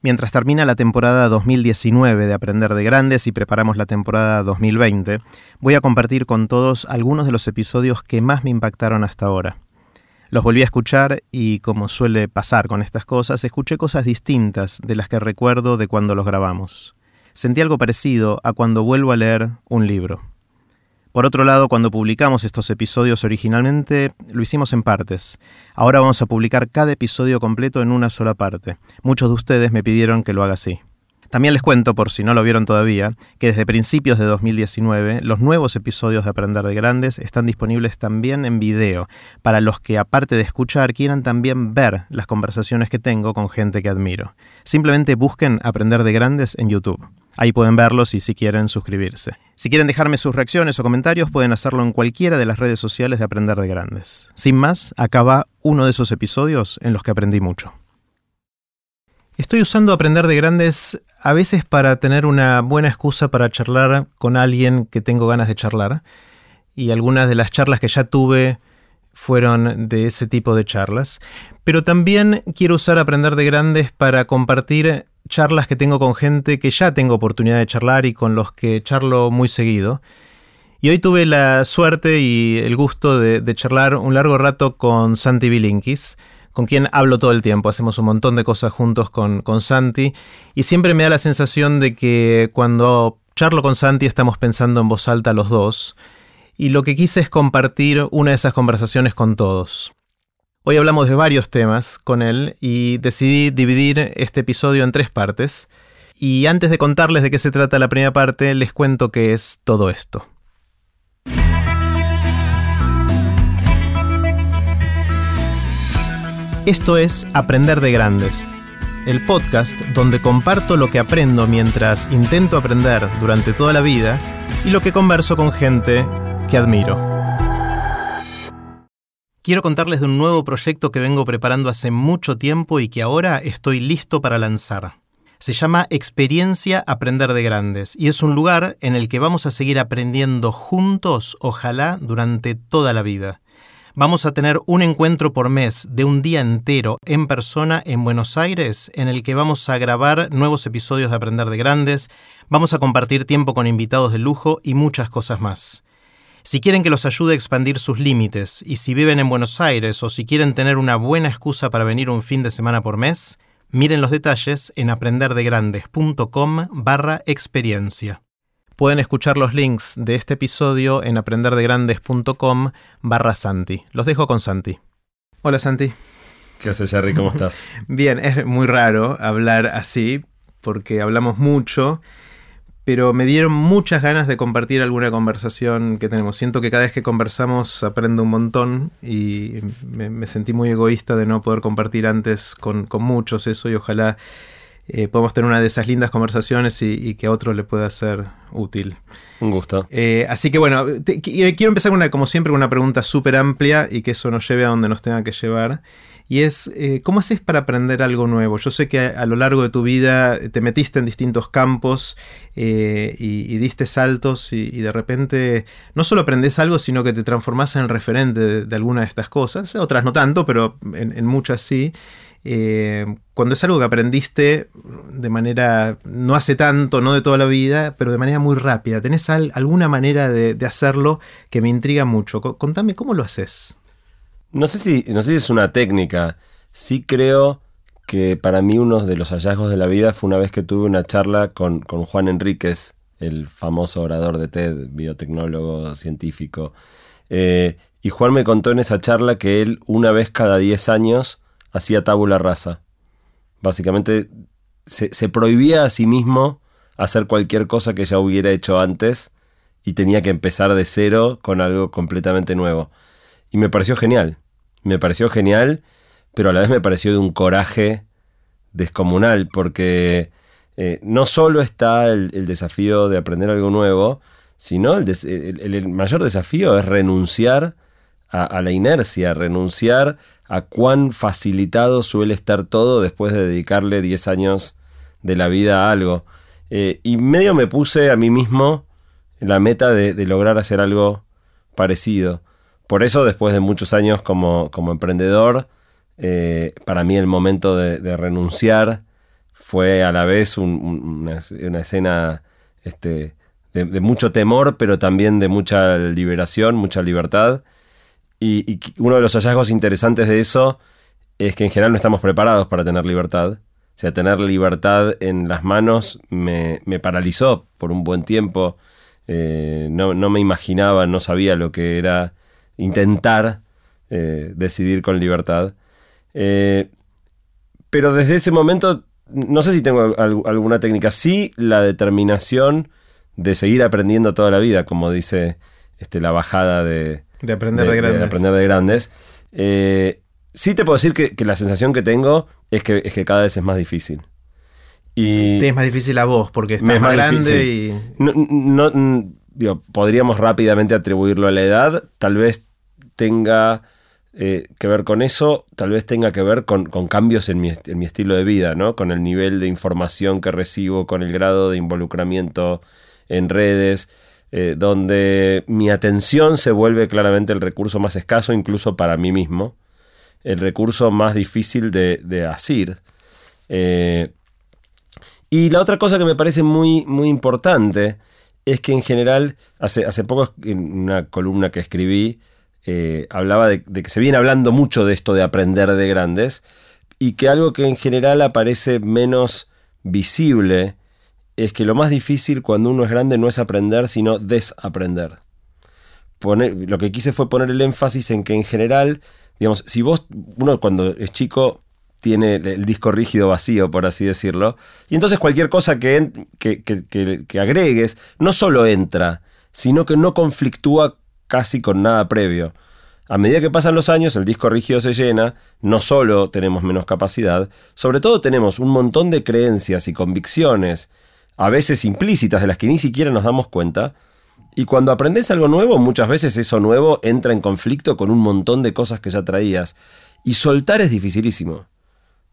Mientras termina la temporada 2019 de Aprender de Grandes y preparamos la temporada 2020, voy a compartir con todos algunos de los episodios que más me impactaron hasta ahora. Los volví a escuchar y, como suele pasar con estas cosas, escuché cosas distintas de las que recuerdo de cuando los grabamos. Sentí algo parecido a cuando vuelvo a leer un libro. Por otro lado, cuando publicamos estos episodios originalmente, lo hicimos en partes. Ahora vamos a publicar cada episodio completo en una sola parte. Muchos de ustedes me pidieron que lo haga así. También les cuento, por si no lo vieron todavía, que desde principios de 2019 los nuevos episodios de Aprender de Grandes están disponibles también en video, para los que aparte de escuchar quieran también ver las conversaciones que tengo con gente que admiro. Simplemente busquen Aprender de Grandes en YouTube. Ahí pueden verlos y si quieren suscribirse. Si quieren dejarme sus reacciones o comentarios pueden hacerlo en cualquiera de las redes sociales de Aprender de Grandes. Sin más, acá va uno de esos episodios en los que aprendí mucho. Estoy usando Aprender de Grandes a veces para tener una buena excusa para charlar con alguien que tengo ganas de charlar. Y algunas de las charlas que ya tuve fueron de ese tipo de charlas. Pero también quiero usar Aprender de Grandes para compartir charlas que tengo con gente que ya tengo oportunidad de charlar y con los que charlo muy seguido. Y hoy tuve la suerte y el gusto de, charlar un largo rato con Santi Bilinkis con quien hablo todo el tiempo. Hacemos un montón de cosas juntos con, con Santi y siempre me da la sensación de que cuando charlo con Santi estamos pensando en voz alta los dos y lo que quise es compartir una de esas conversaciones con todos. Hoy hablamos de varios temas con él y decidí dividir este episodio en tres partes. Y antes de contarles de qué se trata la primera parte, les cuento qué es todo esto. Esto es Aprender de Grandes, el podcast donde comparto lo que aprendo mientras intento aprender durante toda la vida y lo que converso con gente que admiro. Quiero contarles de un nuevo proyecto que vengo preparando hace mucho tiempo y que ahora estoy listo para lanzar. Se llama Experiencia Aprender de Grandes y es un lugar en el que vamos a seguir aprendiendo juntos, ojalá, durante toda la vida. Vamos a tener un encuentro por mes de un día entero en persona en Buenos Aires en el que vamos a grabar nuevos episodios de Aprender de Grandes, vamos a compartir tiempo con invitados de lujo y muchas cosas más. Si quieren que los ayude a expandir sus límites y si viven en Buenos Aires o si quieren tener una buena excusa para venir un fin de semana por mes, miren los detalles en aprenderdegrandes.com barra experiencia. Pueden escuchar los links de este episodio en aprenderdegrandes.com barra Santi. Los dejo con Santi. Hola Santi. ¿Qué haces Jerry? ¿Cómo estás? Bien, es muy raro hablar así porque hablamos mucho, pero me dieron muchas ganas de compartir alguna conversación que tenemos. Siento que cada vez que conversamos aprendo un montón y me, sentí muy egoísta de no poder compartir antes con, con muchos eso y ojalá eh, podemos tener una de esas lindas conversaciones y, que a otro le pueda ser útil. Un gusto. Eh, así que bueno, eh, quiero empezar una, como siempre con una pregunta súper amplia y que eso nos lleve a donde nos tenga que llevar. Y es, ¿cómo haces para aprender algo nuevo? Yo sé que a, lo largo de tu vida te metiste en distintos campos y, diste saltos y, de repente no solo aprendes algo, sino que te transformas en referente de, alguna de estas cosas. Otras no tanto, pero en, en muchas sí. Eh, cuando es algo que aprendiste de manera, no hace tanto, no de toda la vida, pero de manera muy rápida. ¿Tenés alguna manera de, hacerlo que me intriga mucho? contame cómo lo haces. No sé, si, no sé si es una técnica. Sí creo que para mí uno de los hallazgos de la vida fue una vez que tuve una charla con, Juan Enríquez, el famoso orador de TED, biotecnólogo científico. Eh, y Juan me contó en esa charla que él una vez cada 10 años hacía tabula rasa. Básicamente se, prohibía a sí mismo hacer cualquier cosa que ya hubiera hecho antes y tenía que empezar de cero con algo completamente nuevo. Y me pareció genial. Me pareció genial, pero a la vez me pareció de un coraje descomunal, porque eh, no solo está el, desafío de aprender algo nuevo, sino el, mayor desafío es renunciar a, la inercia, renunciar a cuán facilitado suele estar todo después de dedicarle 10 años de la vida a algo. Eh, y medio me puse a mí mismo la meta de, lograr hacer algo parecido. Por eso, después de muchos años como, como emprendedor, eh, para mí el momento de, renunciar fue a la vez una, escena este, de, mucho temor, pero también de mucha liberación, mucha libertad. Y, uno de los hallazgos interesantes de eso es que en general no estamos preparados para tener libertad. O sea, tener libertad en las manos me, paralizó por un buen tiempo. Eh, no, me imaginaba, no sabía lo que era intentar eh, decidir con libertad. Eh, pero desde ese momento, no sé si tengo alguna técnica. Sí, la determinación de seguir aprendiendo toda la vida, como dice este, la bajada de, de aprender de, grandes. aprender de grandes. Eh, sí te puedo decir que, la sensación que tengo es que, es que cada vez es más difícil. Y es más difícil a vos porque estás más, grande y... No, podríamos rápidamente atribuirlo a la edad. Tal vez tenga eh, que ver con eso, tal vez tenga que ver con, cambios en mi, en mi, estilo de vida, ¿no? Con el nivel de información que recibo, con el grado de involucramiento en redes, eh, donde mi atención se vuelve claramente el recurso más escaso, incluso para mí mismo, el recurso más difícil de, asir. Eh, y la otra cosa que me parece muy, muy importante es que en general, hace, hace poco en una columna que escribí, eh, hablaba de, que se viene hablando mucho de esto de aprender de grandes y que algo que en general aparece menos visible es que lo más difícil cuando uno es grande no es aprender, sino desaprender. lo que quise fue poner el énfasis en que en general, digamos, si vos, uno cuando es chico tiene el disco rígido vacío, por así decirlo, y entonces cualquier cosa que, que, que agregues no solo entra, sino que no conflictúa casi con nada previo. A medida que pasan los años, el disco rígido se llena, no solo tenemos menos capacidad, sobre todo tenemos un montón de creencias y convicciones, a veces implícitas, de las que ni siquiera nos damos cuenta, y cuando aprendes algo nuevo, muchas veces eso nuevo entra en conflicto con un montón de cosas que ya traías, y soltar es dificilísimo.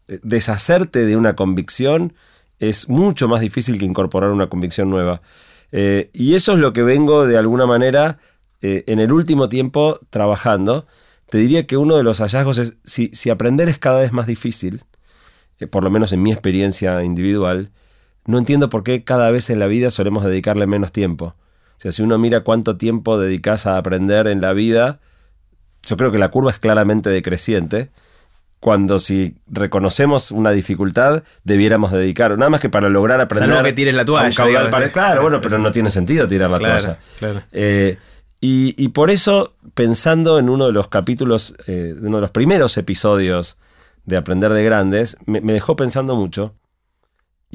Eh, deshacerte de una convicción es mucho más difícil que incorporar una convicción nueva. Eh, y eso es lo que vengo de alguna manera eh, en el último tiempo trabajando, te diría que uno de los hallazgos es, si, aprender es cada vez más difícil, por lo menos en mi experiencia individual, no entiendo por qué cada vez en la vida solemos dedicarle menos tiempo. O sea, si uno mira cuánto tiempo dedicas a aprender en la vida, yo creo que la curva es claramente decreciente. Cuando si reconocemos una dificultad, debiéramos dedicar, nada más que para lograr aprender. que tires la toalla. claro, bueno, pero no tiene sentido tirar la toalla. Claro. Eh, y, por eso, pensando en uno de los capítulos, eh, uno de los primeros episodios de Aprender de Grandes, me, dejó pensando mucho.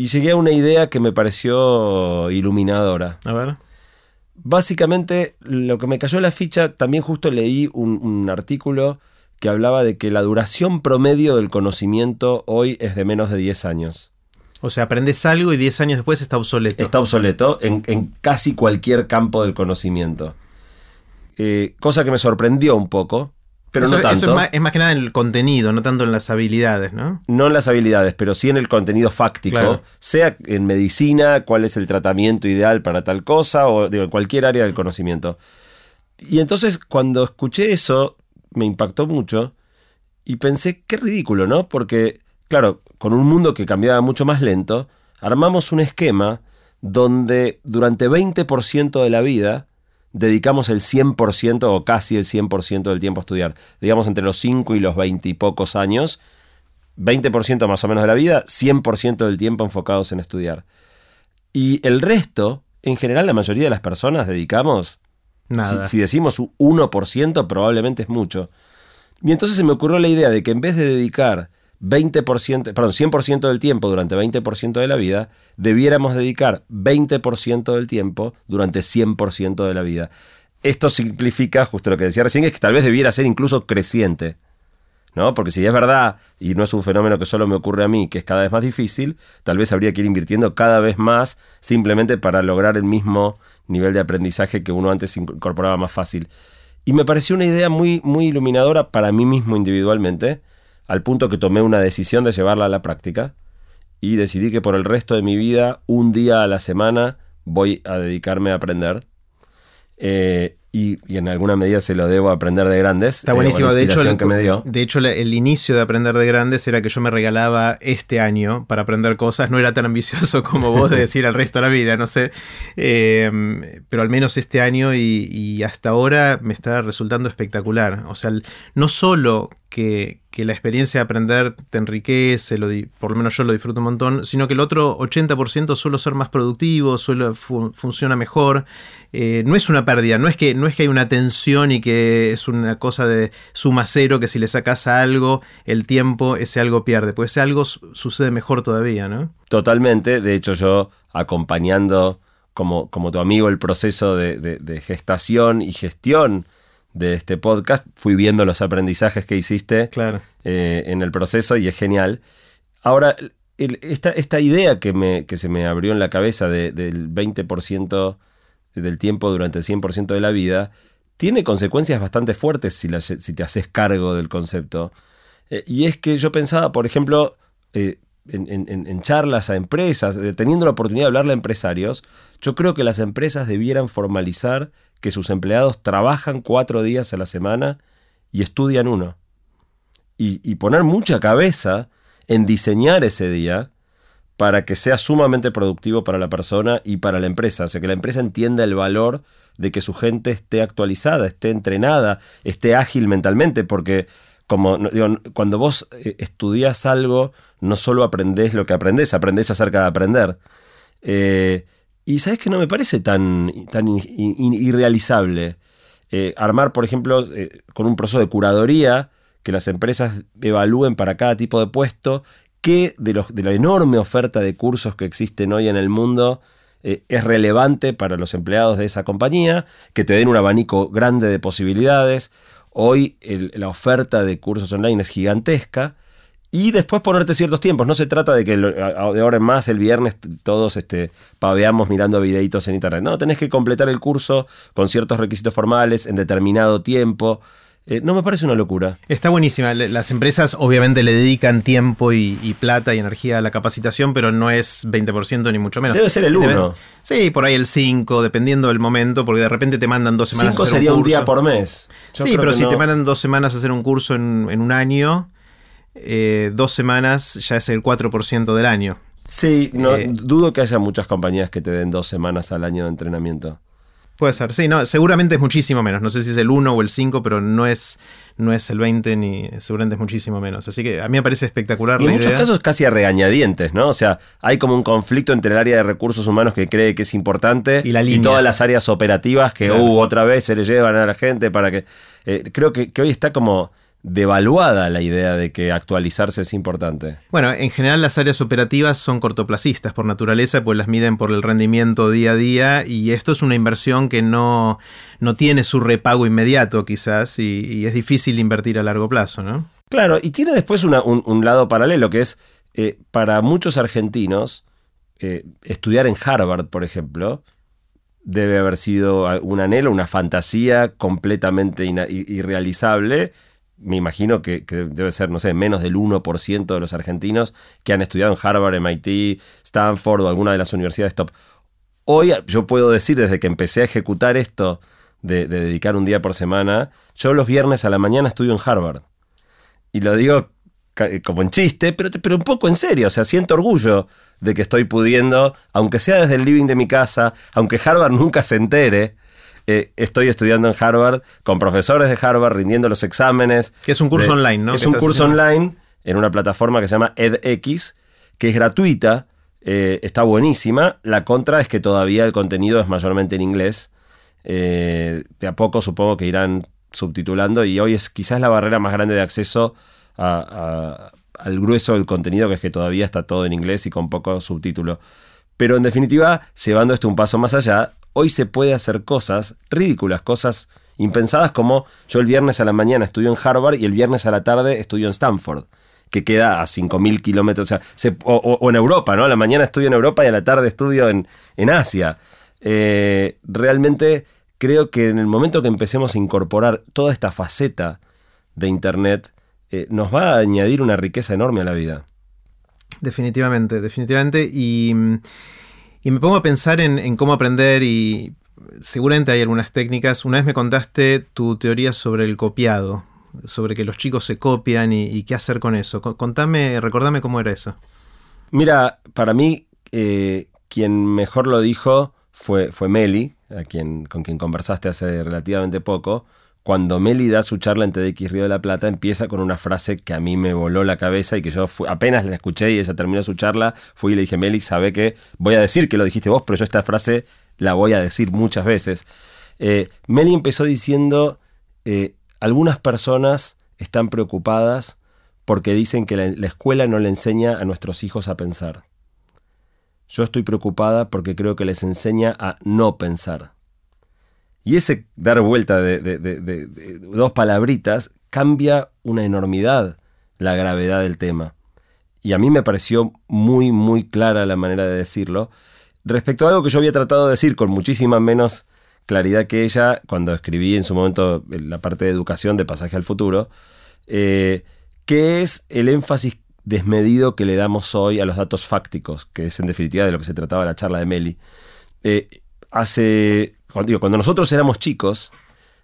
Y llegué a una idea que me pareció iluminadora. A ver. Básicamente, lo que me cayó en la ficha, también justo leí un, artículo que hablaba de que la duración promedio del conocimiento hoy es de menos de 10 años. O sea, aprendes algo y 10 años después está obsoleto. Está obsoleto en, en casi cualquier campo del conocimiento. Eh, cosa que me sorprendió un poco. Pero no tanto. es, más, que nada en el contenido, no tanto en las habilidades, ¿no? No en las habilidades, pero sí en el contenido fáctico, sea en medicina, cuál es el tratamiento ideal para tal cosa, o en cualquier área del conocimiento. Y entonces cuando escuché eso, me impactó mucho y pensé, qué ridículo, ¿no? Porque, claro, con un mundo que cambiaba mucho más lento, armamos un esquema donde durante 20% de la vida dedicamos el 100% o casi el 100% del tiempo a estudiar. Digamos entre los 5 y los 20 y pocos años, 20% más o menos de la vida, 100% del tiempo enfocados en estudiar. Y el resto, en general la mayoría de las personas dedicamos, Nada. Si, si decimos 1%, probablemente es mucho. Y entonces se me ocurrió la idea de que en vez de dedicar 20%, perdón, 100% del tiempo durante 20% de la vida, debiéramos dedicar 20% del tiempo durante 100% de la vida. Esto simplifica, justo lo que decía recién, es que tal vez debiera ser incluso creciente. ¿no? Porque si es verdad, y no es un fenómeno que solo me ocurre a mí, que es cada vez más difícil, tal vez habría que ir invirtiendo cada vez más simplemente para lograr el mismo nivel de aprendizaje que uno antes incorporaba más fácil. Y me pareció una idea muy, muy iluminadora para mí mismo individualmente, al punto que tomé una decisión de llevarla a la práctica y decidí que por el resto de mi vida, un día a la semana, voy a dedicarme a aprender. Eh, y, en alguna medida se lo debo aprender de grandes. Está buenísimo. de, hecho, que me dio. de hecho, el inicio de aprender de grandes era que yo me regalaba este año para aprender cosas. No era tan ambicioso como vos de decir al resto de la vida, no sé. Em, pero al menos este año y, y, hasta ahora me está resultando espectacular. O sea, no solo que, la experiencia de aprender te enriquece, por lo menos yo lo disfruto un montón, sino que el otro 80% suele ser más productivo, suele funciona mejor. Eh, no es una pérdida, no es, que, no es que hay una tensión y que es una cosa de suma cero, que si le sacas a algo, el tiempo, ese algo pierde, pues ese algo sucede mejor todavía, ¿no? Totalmente, de hecho yo acompañando como, como tu amigo el proceso de gestación y gestión de este podcast, fui viendo los aprendizajes que hiciste eh, en el proceso y es genial. Ahora, esta, esta, idea que, me, que se me abrió en la cabeza del 20% del tiempo durante el 100% de la vida, tiene consecuencias bastante fuertes si, si te haces cargo del concepto. Eh, y es que yo pensaba, por ejemplo, eh, en, charlas a empresas, teniendo la oportunidad de hablarle a empresarios, yo creo que las empresas debieran formalizar que sus empleados trabajan cuatro días a la semana y estudian uno. Y, poner mucha cabeza en diseñar ese día para que sea sumamente productivo para la persona y para la empresa. O sea, que la empresa entienda el valor de que su gente esté actualizada, esté entrenada, esté ágil mentalmente, porque como cuando vos eh, estudias algo, no solo aprendés lo que aprendés, aprendés acerca de aprender. Eh, y sabes que no me parece tan, tan irrealizable. Eh, armar, por ejemplo, eh, con un proceso de curadoría, que las empresas evalúen para cada tipo de puesto qué de, los, de la enorme oferta de cursos que existen hoy en el mundo eh, es relevante para los empleados de esa compañía, que te den un abanico grande de posibilidades. Hoy la oferta de cursos online es gigantesca y después ponerte ciertos tiempos. No se trata de que de ahora en más el viernes todos este, paveamos mirando videitos en internet. No, tenés que completar el curso con ciertos requisitos formales en determinado tiempo. Eh, no me parece una locura. Está buenísima. Las empresas obviamente le dedican tiempo y, plata y energía a la capacitación, pero no es 20% ni mucho menos. Debe ser el 1. Sí, por ahí el 5, dependiendo del momento, porque de repente te mandan dos semanas. 5 sería un, día por mes. sí, pero si te mandan dos semanas a hacer un curso en, en un año, eh, dos semanas ya es el 4% del año. Sí, no, eh, dudo que haya muchas compañías que te den dos semanas al año de entrenamiento. Puede ser, sí, no, seguramente es muchísimo menos. No sé si es el 1 o el 5, pero no es, no es el 20 ni seguramente es muchísimo menos. Así que a mí me parece espectacular. Y en muchos casos casi a regañadientes, ¿no? O sea, hay como un conflicto entre el área de recursos humanos que cree que es importante y, todas las áreas operativas que uh, otra vez se le llevan a la gente para que... Eh, creo que, que hoy está como devaluada la idea de que actualizarse es importante. Bueno, en general las áreas operativas son cortoplacistas por naturaleza, pues las miden por el rendimiento día a día y esto es una inversión que no, no tiene su repago inmediato quizás y, es difícil invertir a largo plazo, ¿no? Claro, y tiene después un, lado paralelo que es, eh, para muchos argentinos, eh, estudiar en Harvard, por ejemplo, debe haber sido un anhelo, una fantasía completamente irrealizable me imagino que, debe ser, no sé, menos del 1% de los argentinos que han estudiado en Harvard, MIT, Stanford o alguna de las universidades top. Hoy yo puedo decir, desde que empecé a ejecutar esto de, dedicar un día por semana, yo los viernes a la mañana estudio en Harvard. Y lo digo como en chiste, pero, pero un poco en serio. O sea, siento orgullo de que estoy pudiendo, aunque sea desde el living de mi casa, aunque Harvard nunca se entere, eh, estoy estudiando en Harvard con profesores de Harvard, rindiendo los exámenes. Que es un curso online, ¿no? Es un curso online en una plataforma que se llama edX, que es gratuita, eh, está buenísima. La contra es que todavía el contenido es mayormente en inglés. Eh, de a poco supongo que irán subtitulando y hoy es quizás la barrera más grande de acceso al grueso del contenido, que es que todavía está todo en inglés y con poco subtítulo. Pero en definitiva, llevando esto un paso más allá, hoy se puede hacer cosas ridículas, cosas impensadas como yo el viernes a la mañana estudio en Harvard y el viernes a la tarde estudio en Stanford que queda a 5.000 kilómetros, o, en Europa, ¿no? A la mañana estudio en Europa y a la tarde estudio en, Asia. Eh, realmente creo que en el momento que empecemos a incorporar toda esta faceta de Internet, eh, nos va a añadir una riqueza enorme a la vida. Definitivamente, definitivamente. Y... Y me pongo a pensar en, cómo aprender y seguramente hay algunas técnicas. Una vez me contaste tu teoría sobre el copiado, sobre que los chicos se copian y, qué hacer con eso. Contame, recordame cómo era eso. Mira, para mí, eh, quien mejor lo dijo fue, fue Meli, con quien conversaste hace relativamente poco. Cuando Meli da su charla en TDX Río de la Plata, empieza con una frase que a mí me voló la cabeza y que yo apenas la escuché y ella terminó su charla, fui y le dije, Meli, sabe que voy a decir que lo dijiste vos, pero yo esta frase la voy a decir muchas veces. Eh, Meli empezó diciendo, eh, algunas personas están preocupadas porque dicen que la, escuela no le enseña a nuestros hijos a pensar. Yo estoy preocupada porque creo que les enseña a no pensar. Y ese dar vuelta de, dos palabritas cambia una enormidad la gravedad del tema. Y a mí me pareció muy, muy clara la manera de decirlo. Respecto a algo que yo había tratado de decir con muchísima menos claridad que ella cuando escribí en su momento la parte de educación de Pasaje al Futuro, eh, que es el énfasis desmedido que le damos hoy a los datos fácticos, que es en definitiva de lo que se trataba la charla de Meli. Eh, hace, cuando, nosotros éramos chicos,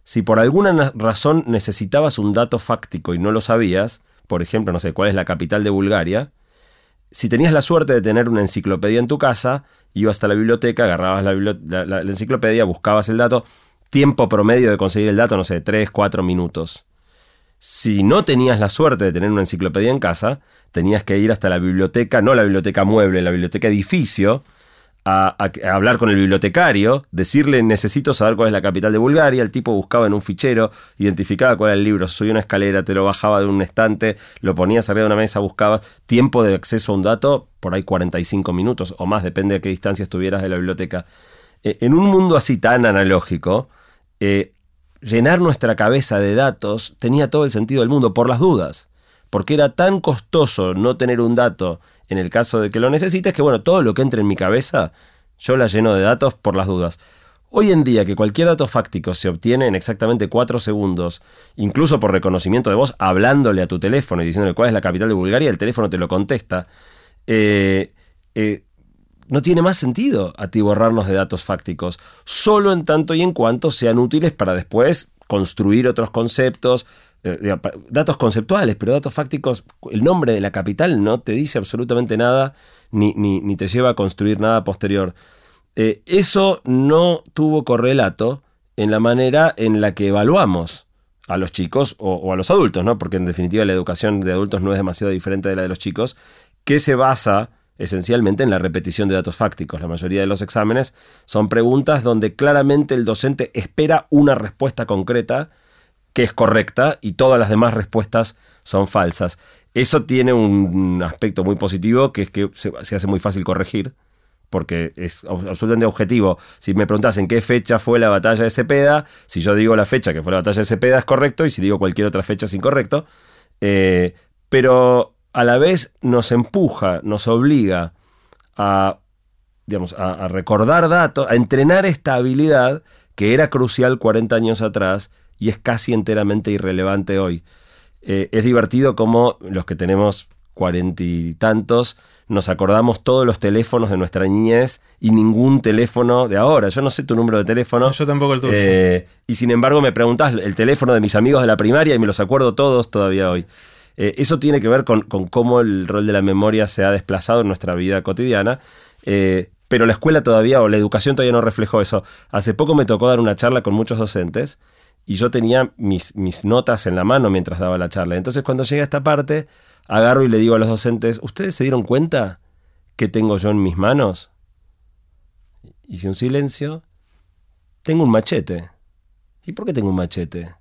si por alguna razón necesitabas un dato fáctico y no lo sabías, por ejemplo, no sé, cuál es la capital de Bulgaria, si tenías la suerte de tener una enciclopedia en tu casa, ibas hasta la biblioteca, agarrabas la, enciclopedia, buscabas el dato, tiempo promedio de conseguir el dato, no sé, 3, 4 minutos. Si no tenías la suerte de tener una enciclopedia en casa, tenías que ir hasta la biblioteca, no la biblioteca mueble, la biblioteca edificio, a, hablar con el bibliotecario, decirle necesito saber cuál es la capital de Bulgaria, el tipo buscaba en un fichero, identificaba cuál era el libro, subía una escalera, te lo bajaba de un estante, lo ponías arriba de una mesa, buscabas. Tiempo de acceso a un dato, por ahí 45 minutos o más, depende de qué distancia estuvieras de la biblioteca. Eh, en un mundo así tan analógico, eh, llenar nuestra cabeza de datos tenía todo el sentido del mundo, por las dudas, porque era tan costoso no tener un dato en el caso de que lo necesites, que bueno, todo lo que entre en mi cabeza, yo la lleno de datos por las dudas. Hoy en día que cualquier dato fáctico se obtiene en exactamente 4 segundos, incluso por reconocimiento de voz, hablándole a tu teléfono y diciéndole cuál es la capital de Bulgaria, el teléfono te lo contesta, eh, eh, no tiene más sentido atiborrarnos de datos fácticos, solo en tanto y en cuanto sean útiles para después construir otros conceptos, eh, datos conceptuales, pero datos fácticos, el nombre de la capital no te dice absolutamente nada, ni, ni, te lleva a construir nada posterior. Eh, eso no tuvo correlato en la manera en la que evaluamos a los chicos o, a los adultos, ¿no? Porque en definitiva la educación de adultos no es demasiado diferente de la de los chicos, que se basa esencialmente en la repetición de datos fácticos. La mayoría de los exámenes son preguntas donde claramente el docente espera una respuesta concreta que es correcta y todas las demás respuestas son falsas. Eso tiene un aspecto muy positivo que es que se, hace muy fácil corregir porque es absolutamente objetivo. Si me preguntas en qué fecha fue la batalla de Cepeda, si yo digo la fecha que fue la batalla de Cepeda es correcto y si digo cualquier otra fecha es incorrecto. Eh, pero a la vez nos empuja, nos obliga a, digamos, a recordar datos, a entrenar esta habilidad que era crucial 40 años atrás y es casi enteramente irrelevante hoy. Eh, es divertido como los que tenemos cuarenta y tantos nos acordamos todos los teléfonos de nuestra niñez y ningún teléfono de ahora. Yo no sé tu número de teléfono. yo tampoco el tuyo. Eh, y sin embargo me preguntas el teléfono de mis amigos de la primaria y me los acuerdo todos todavía hoy. Eh, eso tiene que ver con, cómo el rol de la memoria se ha desplazado en nuestra vida cotidiana. pero la escuela todavía o la educación todavía no reflejó eso. Hace poco me tocó dar una charla con muchos docentes y yo tenía mis, mis notas en la mano mientras daba la charla. Entonces cuando llega esta parte, agarro y le digo a los docentes, ¿ustedes se dieron cuenta que tengo yo en mis manos? Hice un silencio. Tengo un machete. ¿Y por qué tengo un machete?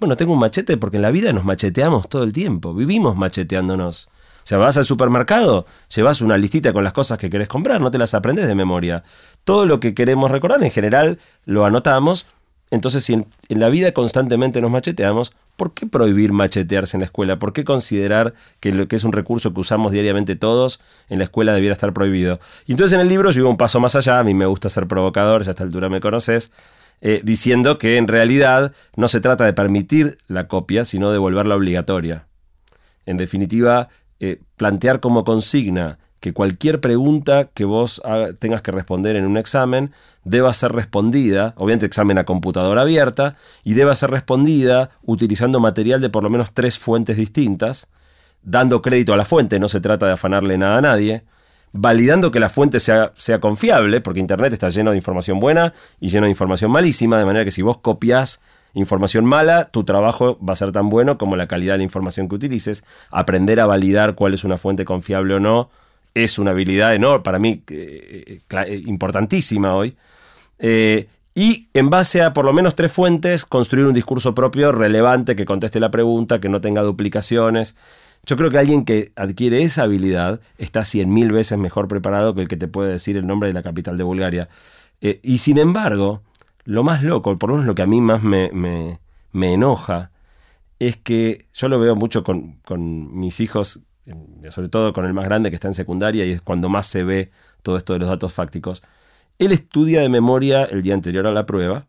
Bueno, tengo un machete porque en la vida nos macheteamos todo el tiempo, vivimos macheteándonos. O sea, vas al supermercado, llevas una listita con las cosas que querés comprar, no te las aprendes de memoria. Todo lo que queremos recordar en general lo anotamos entonces, si en, la vida constantemente nos macheteamos, ¿por qué prohibir machetearse en la escuela? ¿Por qué considerar que lo que es un recurso que usamos diariamente todos en la escuela debiera estar prohibido? Y entonces en el libro yo iba un paso más allá, a mí me gusta ser provocador, ya a esta altura me conoces, eh, diciendo que en realidad no se trata de permitir la copia, sino de volverla obligatoria. En definitiva, eh, plantear como consigna que cualquier pregunta que vos tengas que responder en un examen deba ser respondida, obviamente examen a computadora abierta, y deba ser respondida utilizando material de por lo menos tres fuentes distintas, dando crédito a la fuente, no se trata de afanarle nada a nadie, validando que la fuente sea, sea confiable, porque Internet está lleno de información buena y lleno de información malísima, de manera que si vos copias información mala, tu trabajo va a ser tan bueno como la calidad de la información que utilices. Aprender a validar cuál es una fuente confiable o no es una habilidad enorme, para mí eh, eh, importantísima hoy. Eh, y en base a por lo menos tres fuentes, construir un discurso propio relevante que conteste la pregunta, que no tenga duplicaciones. Yo creo que alguien que adquiere esa habilidad está cien mil veces mejor preparado que el que te puede decir el nombre de la capital de Bulgaria. y sin embargo, lo más loco, por lo menos lo que a mí más me, me, enoja, es que yo lo veo mucho con, con mis hijos sobre todo con el más grande que está en secundaria y es cuando más se ve todo esto de los datos fácticos, él estudia de memoria el día anterior a la prueba,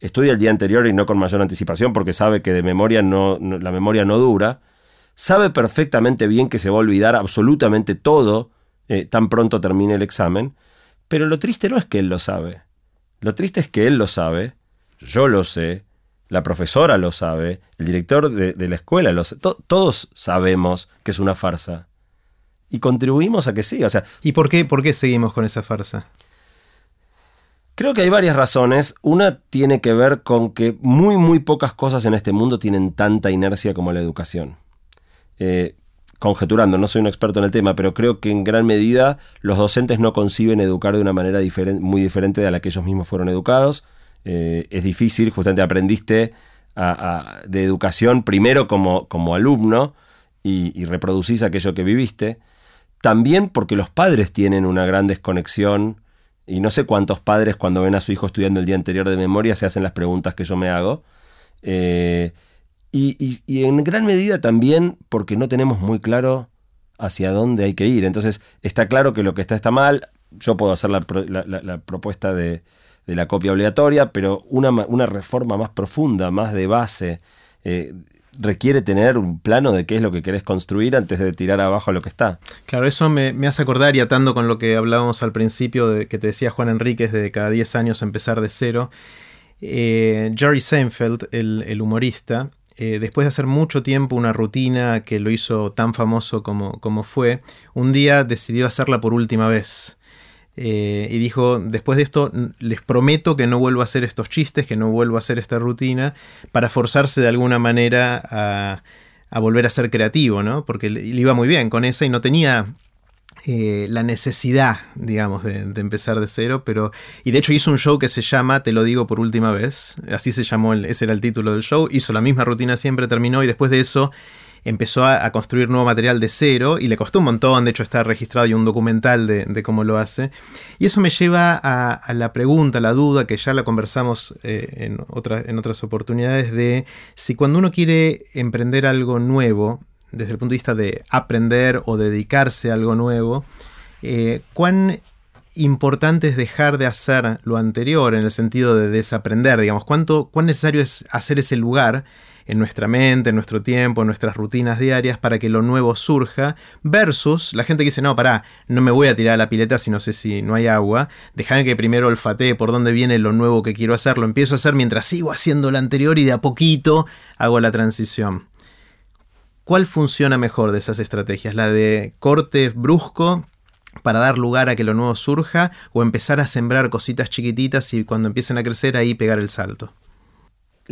estudia el día anterior y no con mayor anticipación porque sabe que de memoria no, la memoria no dura, sabe perfectamente bien que se va a olvidar absolutamente todo eh, tan pronto termine el examen, pero lo triste no es que él lo sabe, lo triste es que él lo sabe, yo lo sé, la profesora lo sabe, el director de, la escuela lo sabe, todos sabemos que es una farsa. Y contribuimos a que siga. O sea, ¿Y por qué, por qué seguimos con esa farsa? Creo que hay varias razones. Una tiene que ver con que muy, muy pocas cosas en este mundo tienen tanta inercia como la educación. Eh, conjeturando, no soy un experto en el tema, pero creo que en gran medida los docentes no conciben educar de una manera muy diferente de la que ellos mismos fueron educados. Eh, es difícil, justamente aprendiste de educación primero como, como alumno y, reproducís aquello que viviste. También porque los padres tienen una gran desconexión y no sé cuántos padres cuando ven a su hijo estudiando el día anterior de memoria se hacen las preguntas que yo me hago. Eh, y, en gran medida también porque no tenemos muy claro hacia dónde hay que ir. Entonces está claro que lo que está está mal. Yo puedo hacer la propuesta de, de la copia obligatoria, pero una, una reforma más profunda, más de base, eh, requiere tener un plano de qué es lo que querés construir antes de tirar abajo lo que está. Claro, eso me, hace acordar y atando con lo que hablábamos al principio, de, que te decía Juan Enríquez, de cada 10 años empezar de cero. Eh, Jerry Seinfeld, el, humorista, eh, después de hacer mucho tiempo una rutina que lo hizo tan famoso como, como fue, un día decidió hacerla por última vez. Eh, y dijo, después de esto les prometo que no vuelvo a hacer estos chistes, que no vuelvo a hacer esta rutina, para forzarse de alguna manera a, volver a ser creativo, ¿no? Porque le, iba muy bien con esa y no tenía eh, la necesidad, digamos, de, de, empezar de cero, pero... Y de hecho hizo un show que se llama Te lo digo por última vez, así se llamó, ese era el título del show, hizo la misma rutina siempre, terminó y después de eso empezó a, construir nuevo material de cero y le costó un montón, de hecho está registrado y un documental de, cómo lo hace. Y eso me lleva a, la pregunta, la duda, que ya la conversamos eh, en, en otras oportunidades, de si cuando uno quiere emprender algo nuevo, desde el punto de vista de aprender o dedicarse a algo nuevo, eh, cuán importante es dejar de hacer lo anterior en el sentido de desaprender, digamos, cuánto, cuán necesario es hacer ese lugar en nuestra mente, en nuestro tiempo, en nuestras rutinas diarias para que lo nuevo surja, versus la gente que dice, no, pará, no me voy a tirar a la pileta si no sé si no hay agua, déjame que primero olfatee por dónde viene lo nuevo que quiero hacer, lo empiezo a hacer mientras sigo haciendo lo anterior y de a poquito hago la transición. ¿Cuál funciona mejor de esas estrategias? ¿La de corte brusco para dar lugar a que lo nuevo surja o empezar a sembrar cositas chiquititas y cuando empiecen a crecer ahí pegar el salto?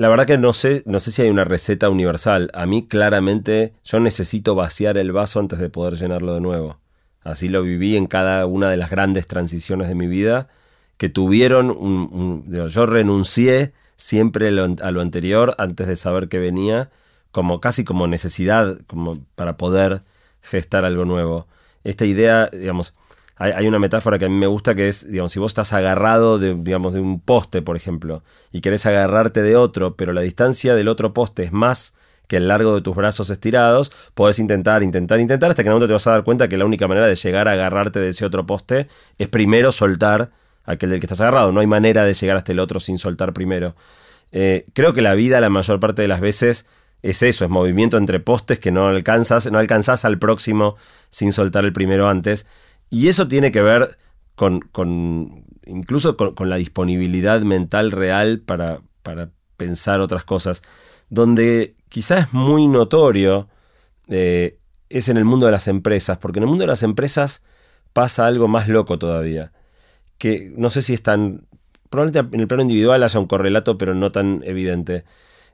La verdad que no sé, no sé si hay una receta universal. A mí claramente yo necesito vaciar el vaso antes de poder llenarlo de nuevo. Así lo viví en cada una de las grandes transiciones de mi vida que tuvieron un... yo renuncié siempre a lo anterior antes de saber que venía, como casi como necesidad como para poder gestar algo nuevo. Esta idea, digamos, hay, una metáfora que a mí me gusta que es, digamos, si vos estás agarrado de, digamos, de un poste, por ejemplo, y querés agarrarte de otro, pero la distancia del otro poste es más que el largo de tus brazos estirados, podés intentar, intentar, intentar, hasta que en un te vas a dar cuenta que la única manera de llegar a agarrarte de ese otro poste es primero soltar aquel del que estás agarrado. No hay manera de llegar hasta el otro sin soltar primero. Eh, creo que la vida, la mayor parte de las veces, es eso, es movimiento entre postes que no alcanzas, no alcanzás al próximo sin soltar el primero antes. Y eso tiene que ver con, con incluso con, la disponibilidad mental real para, para, pensar otras cosas. Donde quizás es muy notorio eh, es en el mundo de las empresas, porque en el mundo de las empresas pasa algo más loco todavía, que no sé si es tan... Probablemente en el plano individual haya un correlato, pero no tan evidente.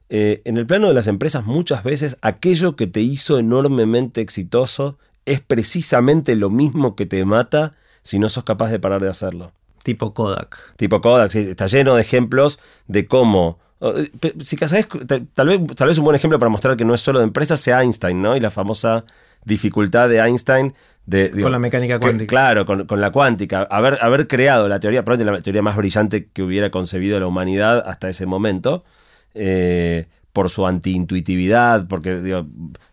Eh, en el plano de las empresas muchas veces aquello que te hizo enormemente exitoso es precisamente lo mismo que te mata si no sos capaz de parar de hacerlo. Tipo Kodak. Tipo Kodak, está lleno de ejemplos de cómo... Eh, si sabes, tal vez, tal vez un buen ejemplo para mostrar que no es solo de empresas sea Einstein, ¿no? Y la famosa dificultad de Einstein de, con la mecánica cuántica. claro, con, la cuántica. Haber, haber creado la teoría, probablemente la teoría más brillante que hubiera concebido la humanidad hasta ese momento. Eh, por su antiintuitividad, porque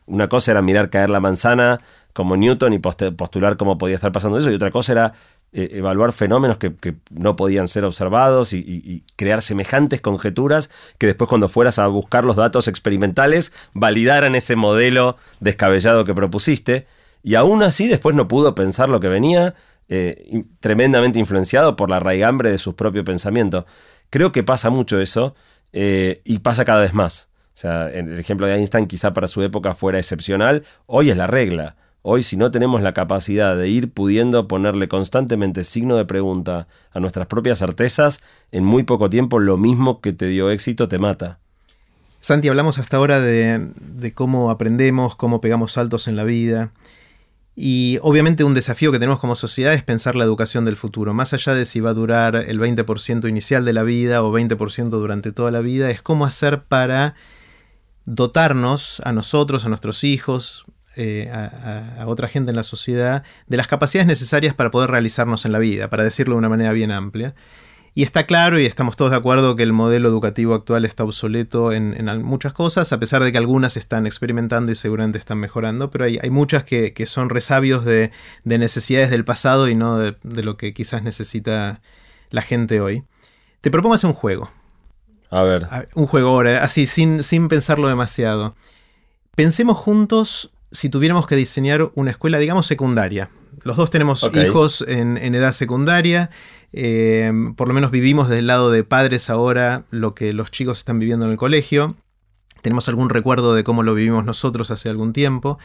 una cosa era mirar caer la manzana como Newton y postular cómo podía estar pasando eso, y otra cosa era eh, evaluar fenómenos que, no podían ser observados y, crear semejantes conjeturas que después cuando fueras a buscar los datos experimentales validaran ese modelo descabellado que propusiste. Y aún así después no pudo pensar lo que venía, eh, tremendamente influenciado por la raigambre de su propio pensamiento. Creo que pasa mucho eso eh, y pasa cada vez más. O sea, el ejemplo de Einstein quizá para su época fuera excepcional, hoy es la regla. Hoy si no tenemos la capacidad de ir pudiendo ponerle constantemente signo de pregunta a nuestras propias certezas, en muy poco tiempo lo mismo que te dio éxito te mata. Santi, hablamos hasta ahora de, de cómo aprendemos, cómo pegamos saltos en la vida. Y obviamente un desafío que tenemos como sociedad es pensar la educación del futuro. Más allá de si va a durar el 20% inicial de la vida o 20% durante toda la vida, es cómo hacer para dotarnos a nosotros, a nuestros hijos, eh, a, otra gente en la sociedad, de las capacidades necesarias para poder realizarnos en la vida, para decirlo de una manera bien amplia. Y está claro y estamos todos de acuerdo que el modelo educativo actual está obsoleto en, muchas cosas, a pesar de que algunas están experimentando y seguramente están mejorando, pero hay, muchas que, son resabios de, necesidades del pasado y no de, lo que quizás necesita la gente hoy. Te propongo hacer un juego. A ver. Un juego ahora, así, sin, sin pensarlo demasiado. Pensemos juntos si tuviéramos que diseñar una escuela, digamos, secundaria. Los dos tenemos hijos en, edad secundaria. Eh, por lo menos vivimos del lado de padres ahora lo que los chicos están viviendo en el colegio. Tenemos algún recuerdo de cómo lo vivimos nosotros hace algún tiempo.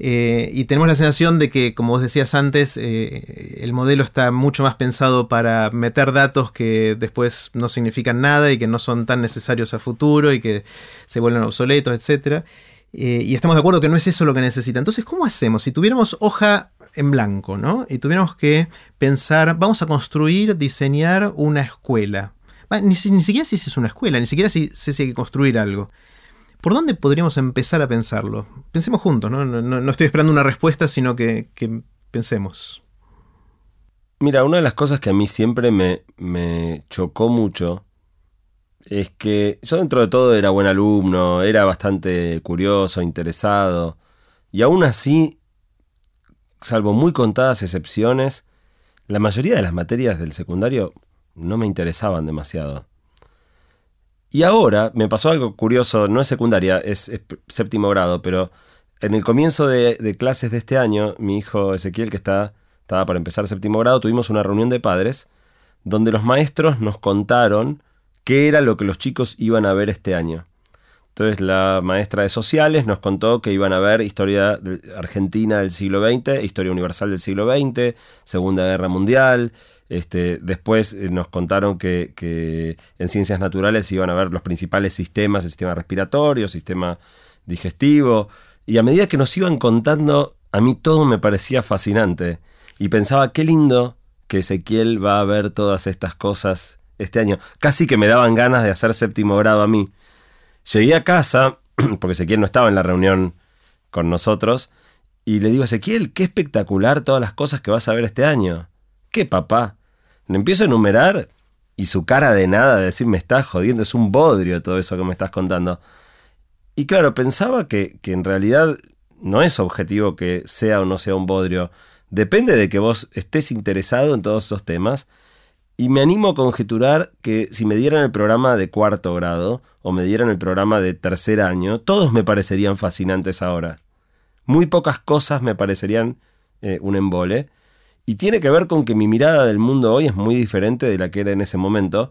Eh, y tenemos la sensación de que, como vos decías antes, eh, el modelo está mucho más pensado para meter datos que después no significan nada y que no son tan necesarios a futuro y que se vuelven obsoletos, etc. y estamos de acuerdo que no es eso lo que necesita. Entonces, ¿cómo hacemos? Si tuviéramos hoja en blanco, ¿no? Y tuviéramos que pensar, vamos a construir, diseñar una escuela. Ni, siquiera si es una escuela, ni siquiera si, si hay que construir algo. ¿Por dónde podríamos empezar a pensarlo? Pensemos juntos, ¿no? No, estoy esperando una respuesta, sino que, pensemos. Mira, una de las cosas que a mí siempre me, me chocó mucho es que yo dentro de todo era buen alumno, era bastante curioso, interesado, y aún así salvo muy contadas excepciones, la mayoría de las materias del secundario no me interesaban demasiado. Y ahora me pasó algo curioso, no es secundaria, es, séptimo grado, pero en el comienzo de, clases de este año, mi hijo Ezequiel, que está, estaba para empezar séptimo grado, tuvimos una reunión de padres donde los maestros nos contaron qué era lo que los chicos iban a ver este año. Entonces la maestra de sociales nos contó que iban a ver historia argentina del siglo XX, historia universal del siglo XX, Segunda Guerra Mundial. Este, después eh, nos contaron que, en ciencias naturales iban a ver los principales sistemas, el sistema respiratorio, sistema digestivo. Y a medida que nos iban contando, a mí todo me parecía fascinante. Y pensaba, qué lindo que Ezequiel va a ver todas estas cosas este año. Casi que me daban ganas de hacer séptimo grado a mí. Llegué a casa, porque Ezequiel no estaba en la reunión con nosotros, y le digo Ezequiel, qué espectacular todas las cosas que vas a ver este año. ¿Qué papá? Le empiezo a enumerar y su cara de nada, de decir, me estás jodiendo, es un bodrio todo eso que me estás contando. Y claro, pensaba que, que en realidad no es objetivo que sea o no sea un bodrio. Depende de que vos estés interesado en todos esos temas y me animo a conjeturar que si me dieran el programa de cuarto grado o me dieran el programa de tercer año, todos me parecerían fascinantes ahora. Muy pocas cosas me parecerían eh, un embole. Y tiene que ver con que mi mirada del mundo hoy es muy diferente de la que era en ese momento,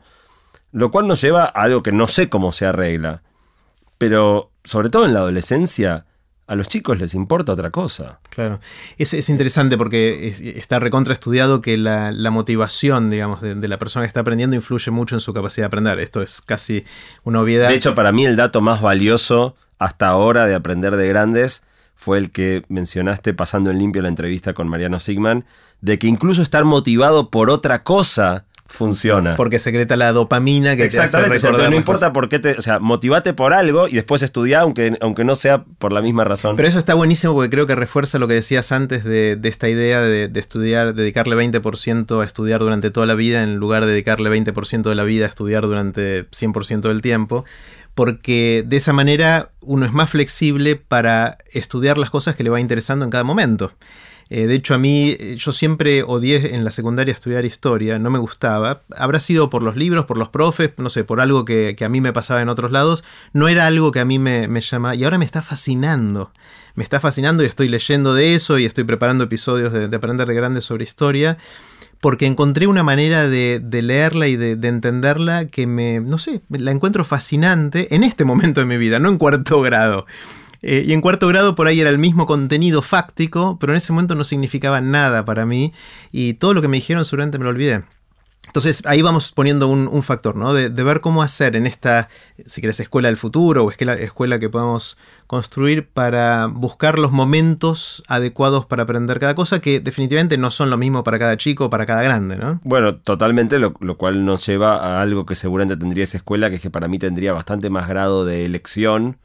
lo cual nos lleva a algo que no sé cómo se arregla. Pero sobre todo en la adolescencia, a los chicos les importa otra cosa. Claro. Es, es interesante porque está recontraestudiado que la, motivación, digamos, de, la persona que está aprendiendo influye mucho en su capacidad de aprender. Esto es casi una obviedad. De hecho, para mí el dato más valioso hasta ahora de aprender de grandes fue el que mencionaste pasando en limpio la entrevista con Mariano Sigman, de que incluso estar motivado por otra cosa funciona. Porque secreta la dopamina que Exactamente, te hace no importa por qué te, o sea, motivate por algo y después estudia aunque, aunque no sea por la misma razón. Pero eso está buenísimo porque creo que refuerza lo que decías antes de, esta idea de, estudiar, dedicarle 20% a estudiar durante toda la vida en lugar de dedicarle 20% de la vida a estudiar durante 100% del tiempo porque de esa manera uno es más flexible para estudiar las cosas que le va interesando en cada momento. Eh, de hecho, a mí, eh, yo siempre odié en la secundaria estudiar historia, no me gustaba. Habrá sido por los libros, por los profes, no sé, por algo que, a mí me pasaba en otros lados. No era algo que a mí me, me llama. Y ahora me está fascinando. Me está fascinando y estoy leyendo de eso y estoy preparando episodios de, Aprender de Grandes sobre historia. Porque encontré una manera de, leerla y de, de, entenderla que me, no sé, la encuentro fascinante en este momento de mi vida, no en cuarto grado. Eh, y en cuarto grado por ahí era el mismo contenido fáctico, pero en ese momento no significaba nada para mí y todo lo que me dijeron seguramente me lo olvidé. Entonces ahí vamos poniendo un, factor, ¿no? De, ver cómo hacer en esta, si querés, escuela del futuro o escuela, escuela que podamos construir para buscar los momentos adecuados para aprender cada cosa, que definitivamente no son lo mismo para cada chico o para cada grande, ¿no? Bueno, totalmente, lo, lo, cual nos lleva a algo que seguramente tendría esa escuela, que es que para mí tendría bastante más grado de elección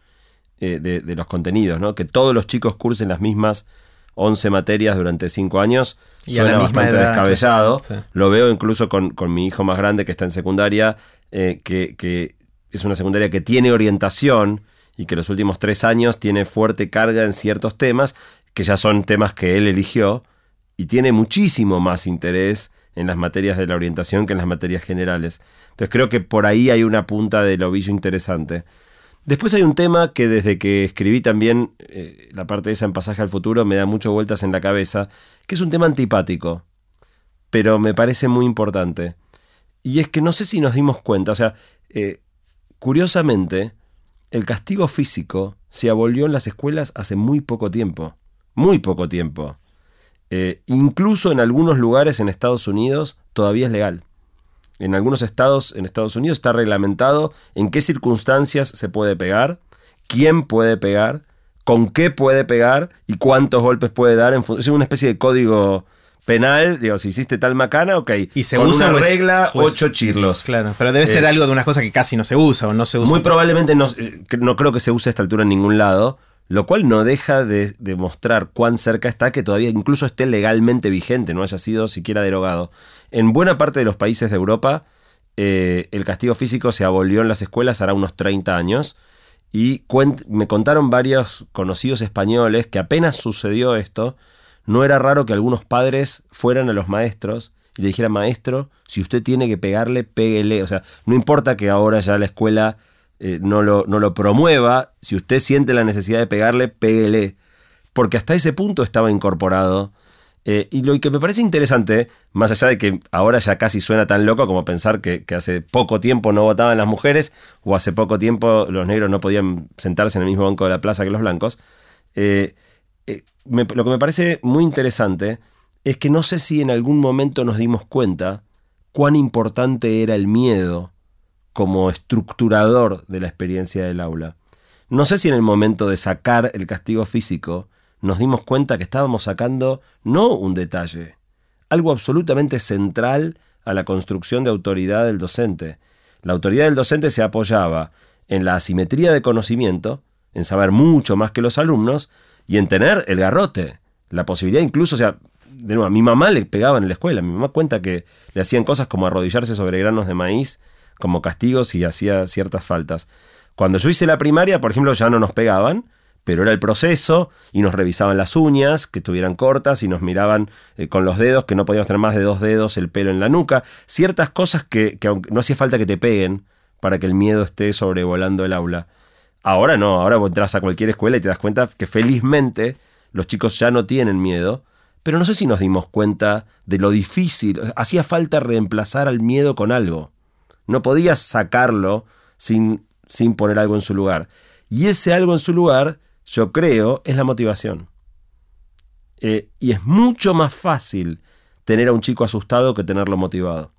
eh, de, los contenidos, ¿no? Que todos los chicos cursen las mismas 11 materias durante 5 años y suena bastante descabellado. Lo veo incluso con, mi hijo más grande que está en secundaria, eh, que, es una secundaria que tiene orientación y que los últimos 3 años tiene fuerte carga en ciertos temas, que ya son temas que él eligió, y tiene muchísimo más interés en las materias de la orientación que en las materias generales. Entonces creo que por ahí hay una punta del ovillo interesante. Después hay un tema que desde que escribí también eh, la parte de esa en Pasaje al Futuro me da muchas vueltas en la cabeza, que es un tema antipático, pero me parece muy importante. Y es que no sé si nos dimos cuenta, o sea, eh, curiosamente, el castigo físico se abolió en las escuelas hace muy poco tiempo, muy poco tiempo. Eh, incluso en algunos lugares en Estados Unidos todavía es legal en algunos estados en Estados Unidos está reglamentado en qué circunstancias se puede pegar, quién puede pegar, con qué puede pegar y cuántos golpes puede dar. En es una especie de código penal, digo, si hiciste tal macana, ok. Y se usa una regla, ocho chirlos. Claro, pero debe ser eh, algo de una cosa que casi no se usa o no se usa. Muy probablemente no, eh, no creo que se use a esta altura en ningún lado, lo cual no deja de demostrar cuán cerca está que todavía incluso esté legalmente vigente, no haya sido siquiera derogado. En buena parte de los países de Europa, eh, el castigo físico se abolió en las escuelas hará unos 30 años. Y me contaron varios conocidos españoles que apenas sucedió esto, no era raro que algunos padres fueran a los maestros y le dijeran, maestro, si usted tiene que pegarle, péguele. O sea, no importa que ahora ya la escuela eh, no, lo, no lo promueva, si usted siente la necesidad de pegarle, péguele. Porque hasta ese punto estaba incorporado. Eh, y lo que me parece interesante, más allá de que ahora ya casi suena tan loco como pensar que, hace poco tiempo no votaban las mujeres o hace poco tiempo los negros no podían sentarse en el mismo banco de la plaza que los blancos, eh, lo que me parece muy interesante es que no sé si en algún momento nos dimos cuenta cuán importante era el miedo como estructurador de la experiencia del aula. No sé si en el momento de sacar el castigo físico nos dimos cuenta que estábamos sacando no un detalle, algo absolutamente central a la construcción de autoridad del docente. La autoridad del docente se apoyaba en la asimetría de conocimiento, en saber mucho más que los alumnos y en tener el garrote, la posibilidad incluso, o sea, de nuevo, a mi mamá le pegaban en la escuela, mi mamá cuenta que le hacían cosas como arrodillarse sobre granos de maíz como castigos y hacía ciertas faltas. Cuando yo hice la primaria, por ejemplo, ya no nos pegaban, pero era el proceso y nos revisaban las uñas, que estuvieran cortas y nos miraban eh, con los dedos, que no podíamos tener más de dos dedos, el pelo en la nuca, ciertas cosas que, que no hacía falta que te peguen para que el miedo esté sobrevolando el aula. Ahora no, ahora vos entras a cualquier escuela y te das cuenta que felizmente los chicos ya no tienen miedo, pero no sé si nos dimos cuenta de lo difícil. Hacía falta reemplazar al miedo con algo. No podías sacarlo sin, sin poner algo en su lugar. Y ese algo en su lugar, yo creo, es la motivación. Eh, y es mucho más fácil tener a un chico asustado que tenerlo motivado.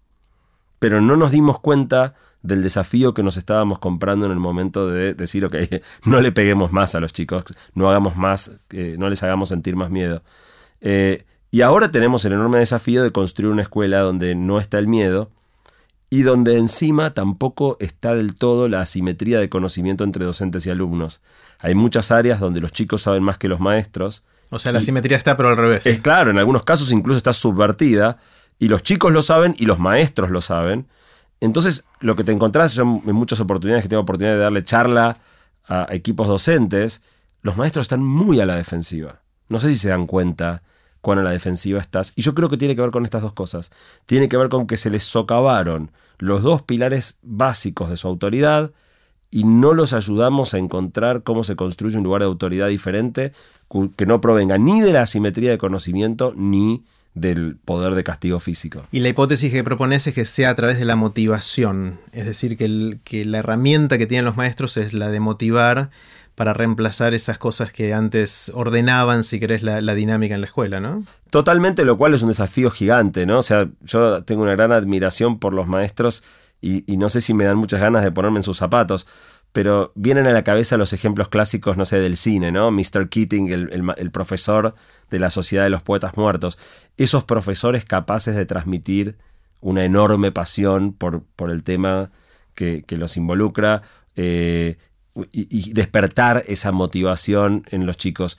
Pero no nos dimos cuenta del desafío que nos estábamos comprando en el momento de decir, ok, no le peguemos más a los chicos, no hagamos más, eh, no les hagamos sentir más miedo. Eh, y ahora tenemos el enorme desafío de construir una escuela donde no está el miedo y donde encima tampoco está del todo la asimetría de conocimiento entre docentes y alumnos. Hay muchas áreas donde los chicos saben más que los maestros. O sea, la asimetría está pero al revés. Es claro, en algunos casos incluso está subvertida y los chicos lo saben y los maestros lo saben. Entonces, lo que te encontrás, yo en muchas oportunidades que tengo oportunidad de darle charla a equipos docentes, los maestros están muy a la defensiva. No sé si se dan cuenta cuán a la defensiva estás. Y yo creo que tiene que ver con estas dos cosas. Tiene que ver con que se les socavaron los dos pilares básicos de su autoridad y no los ayudamos a encontrar cómo se construye un lugar de autoridad diferente que no provenga ni de la asimetría de conocimiento ni del poder de castigo físico. Y la hipótesis que propones es que sea a través de la motivación, es decir, que, que la herramienta que tienen los maestros es la de motivar para reemplazar esas cosas que antes ordenaban, si querés, la, dinámica en la escuela, ¿no? Totalmente, lo cual es un desafío gigante, ¿no? O sea, yo tengo una gran admiración por los maestros y, no sé si me dan muchas ganas de ponerme en sus zapatos, pero vienen a la cabeza los ejemplos clásicos, no sé, del cine, ¿no? Mr. Keating, el, profesor de la Sociedad de los Poetas Muertos. Esos profesores capaces de transmitir una enorme pasión por, el tema que, los involucra, eh, y, despertar esa motivación en los chicos.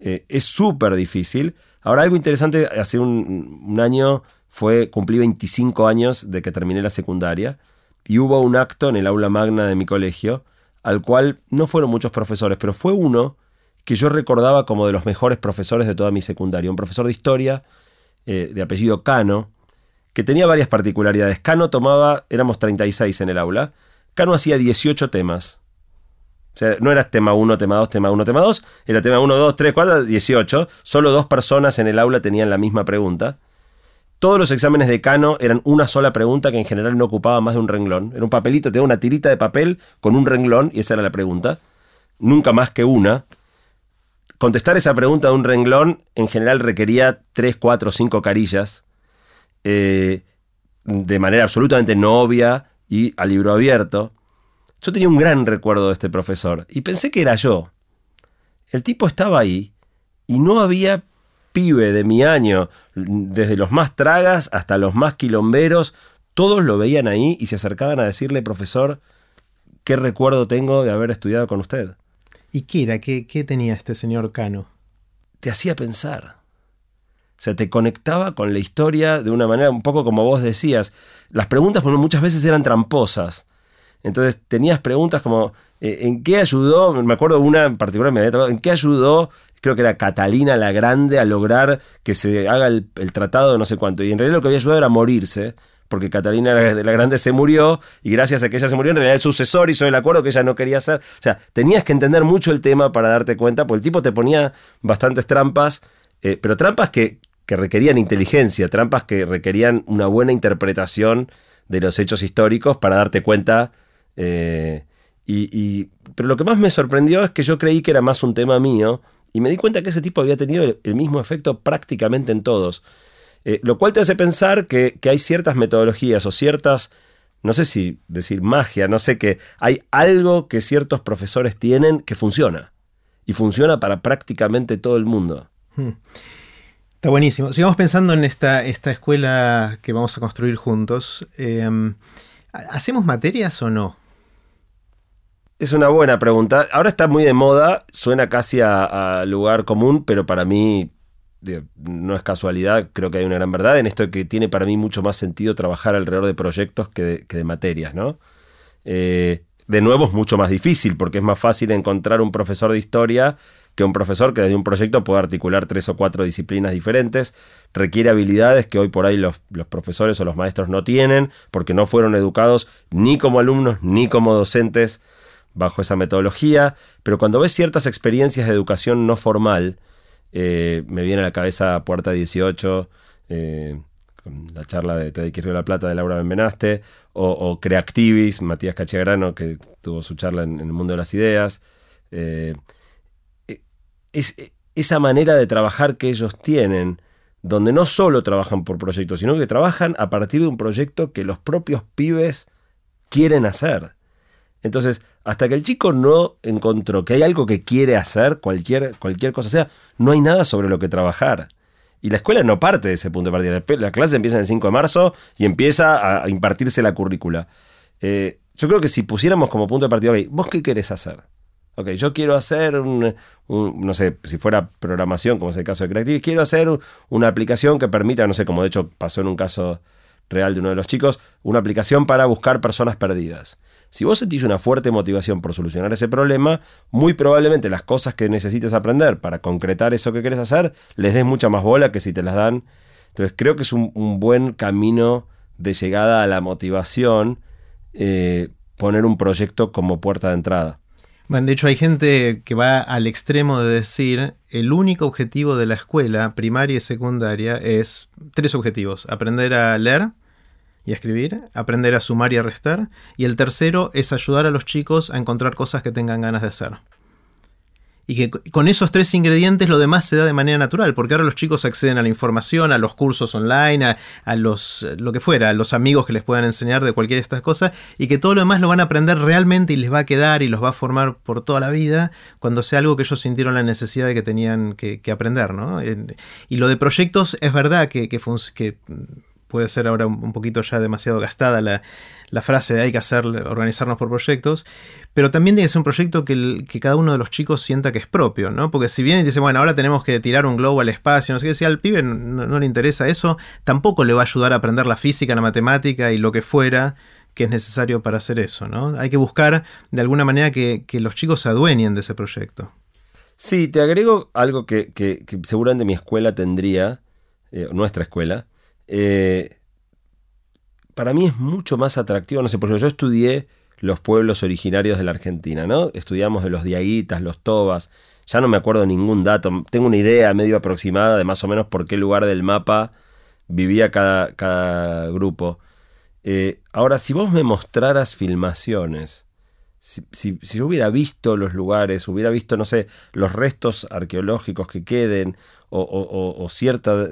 Eh, es súper difícil. Ahora, algo interesante, hace un, año fue, cumplí 25 años de que terminé la secundaria y hubo un acto en el aula magna de mi colegio al cual no fueron muchos profesores, pero fue uno que yo recordaba como de los mejores profesores de toda mi secundaria, un profesor de historia eh, de apellido Cano, que tenía varias particularidades. Cano tomaba, éramos 36 en el aula, Cano hacía 18 temas o sea, no era tema 1, tema 2, tema 1, tema 2, era tema 1, 2, 3, 4, 18. Solo dos personas en el aula tenían la misma pregunta. Todos los exámenes de Cano eran una sola pregunta que en general no ocupaba más de un renglón. Era un papelito, tenía una tirita de papel con un renglón y esa era la pregunta. Nunca más que una. Contestar esa pregunta de un renglón en general requería 3, 4, 5 carillas. Eh, de manera absolutamente no obvia y a libro abierto. Yo tenía un gran recuerdo de este profesor y pensé que era yo. El tipo estaba ahí y no había pibe de mi año, desde los más tragas hasta los más quilomberos, todos lo veían ahí y se acercaban a decirle, profesor, ¿qué recuerdo tengo de haber estudiado con usted? ¿Y qué era? ¿Qué, qué tenía este señor Cano? Te hacía pensar. O sea, te conectaba con la historia de una manera un poco como vos decías. Las preguntas muchas veces eran tramposas. Entonces tenías preguntas como, eh, ¿en qué ayudó? Me acuerdo una en particular, me había tocado, ¿en qué ayudó? Creo que era Catalina la Grande a lograr que se haga el, tratado de no sé cuánto. Y en realidad lo que había ayudado era morirse porque Catalina la Grande se murió y gracias a que ella se murió, en realidad el sucesor hizo el acuerdo que ella no quería hacer. O sea, tenías que entender mucho el tema para darte cuenta, porque el tipo te ponía bastantes trampas, eh, pero trampas que, que requerían inteligencia, trampas que requerían una buena interpretación de los hechos históricos para darte cuenta eh, y, pero lo que más me sorprendió es que yo creí que era más un tema mío y me di cuenta que ese tipo había tenido el, mismo efecto prácticamente en todos. Eh, lo cual te hace pensar que, hay ciertas metodologías o ciertas, no sé si decir magia, no sé que hay algo que ciertos profesores tienen que funciona. Y funciona para prácticamente todo el mundo. Hmm. Está buenísimo. Sigamos pensando en esta, esta escuela que vamos a construir juntos. Eh, ¿Hacemos materias o no? Es una buena pregunta. Ahora está muy de moda, suena casi a, lugar común, pero para mí no es casualidad, creo que hay una gran verdad en esto que tiene para mí mucho más sentido trabajar alrededor de proyectos que de, materias, ¿no? Eh, de nuevo es mucho más difícil porque es más fácil encontrar un profesor de historia que un profesor que desde un proyecto puede articular tres o cuatro disciplinas diferentes, requiere habilidades que hoy por ahí los, los, profesores o los maestros no tienen porque no fueron educados ni como alumnos ni como docentes bajo esa metodología, pero cuando ves ciertas experiencias de educación no formal, Eh, me viene a la cabeza Puerta 18, eh, la charla de Teddy Río la Plata de Laura Benvenaste, o, Creactivis, Matías Cachegrano, que tuvo su charla en, el mundo de las ideas. Eh, es, esa manera de trabajar que ellos tienen, donde no solo trabajan por proyectos, sino que trabajan a partir de un proyecto que los propios pibes quieren hacer. Entonces, hasta que el chico no encontró que hay algo que quiere hacer, cualquier, cualquier cosa sea, no hay nada sobre lo que trabajar. Y la escuela no parte de ese punto de partida. La clase empieza el 5 de marzo y empieza a impartirse la currícula. Eh, yo creo que si pusiéramos como punto de partida, ¿vos qué querés hacer? Ok, yo quiero hacer un, no sé, si fuera programación, como es el caso de Creative, quiero hacer una aplicación que permita, no sé, como de hecho pasó en un caso real de uno de los chicos, una aplicación para buscar personas perdidas. Si vos sentís una fuerte motivación por solucionar ese problema, muy probablemente las cosas que necesites aprender para concretar eso que quieres hacer, les des mucha más bola que si te las dan. Entonces creo que es un, buen camino de llegada a la motivación eh, poner un proyecto como puerta de entrada. Bueno, de hecho hay gente que va al extremo de decir el único objetivo de la escuela primaria y secundaria es tres objetivos. Aprender a leer y a escribir, aprender a sumar y a restar. Y el tercero es ayudar a los chicos a encontrar cosas que tengan ganas de hacer y que con esos tres ingredientes lo demás se da de manera natural, porque ahora los chicos acceden a la información, a los cursos online, a, los lo que fuera, a los amigos que les puedan enseñar de cualquiera de estas cosas, y que todo lo demás lo van a aprender realmente y les va a quedar y los va a formar por toda la vida cuando sea algo que ellos sintieron la necesidad de que tenían que, aprender, ¿no? Y lo de proyectos es verdad que, que puede ser ahora un poquito ya demasiado gastada la, frase de hay que hacer, organizarnos por proyectos, pero también tiene que ser un proyecto que, cada uno de los chicos sienta que es propio, ¿no? Porque si bien dice, bueno, ahora tenemos que tirar un globo al espacio, no sé qué, si al pibe no, le interesa eso, tampoco le va a ayudar a aprender la física, la matemática y lo que fuera que es necesario para hacer eso, ¿no? Hay que buscar de alguna manera que, los chicos se adueñen de ese proyecto. Sí, te agrego algo que, seguramente mi escuela tendría, eh, nuestra escuela, eh, para mí es mucho más atractivo. No sé, por ejemplo, yo estudié los pueblos originarios de la Argentina, ¿no? Estudiamos de los diaguitas, los tobas. Ya no me acuerdo ningún dato. Tengo una idea medio aproximada de más o menos por qué lugar del mapa vivía cada, cada grupo. Eh, ahora, si vos me mostraras filmaciones, si, si, yo hubiera visto los lugares, hubiera visto, no sé, los restos arqueológicos que queden, o, o, o cierta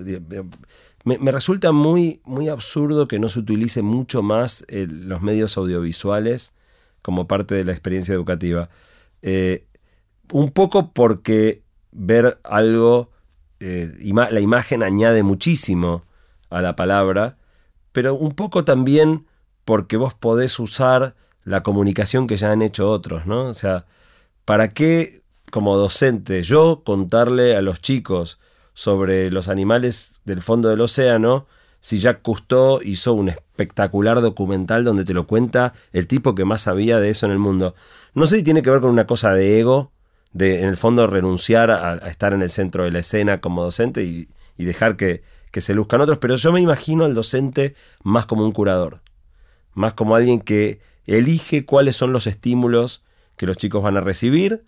me, resulta muy, muy absurdo que no se utilice mucho más eh, los medios audiovisuales como parte de la experiencia educativa. Eh, un poco porque ver algo, eh, la imagen añade muchísimo a la palabra, pero un poco también porque vos podés usar la comunicación que ya han hecho otros, ¿no? O sea, ¿para qué como docente yo contarle a los chicos sobre los animales del fondo del océano, si Jacques Cousteau hizo un espectacular documental donde te lo cuenta el tipo que más sabía de eso en el mundo. No sé si tiene que ver con una cosa de ego, de en el fondo renunciar a, estar en el centro de la escena como docente y, dejar que, que se luzcan otros, pero yo me imagino al docente más como un curador, más como alguien que elige cuáles son los estímulos que los chicos van a recibir,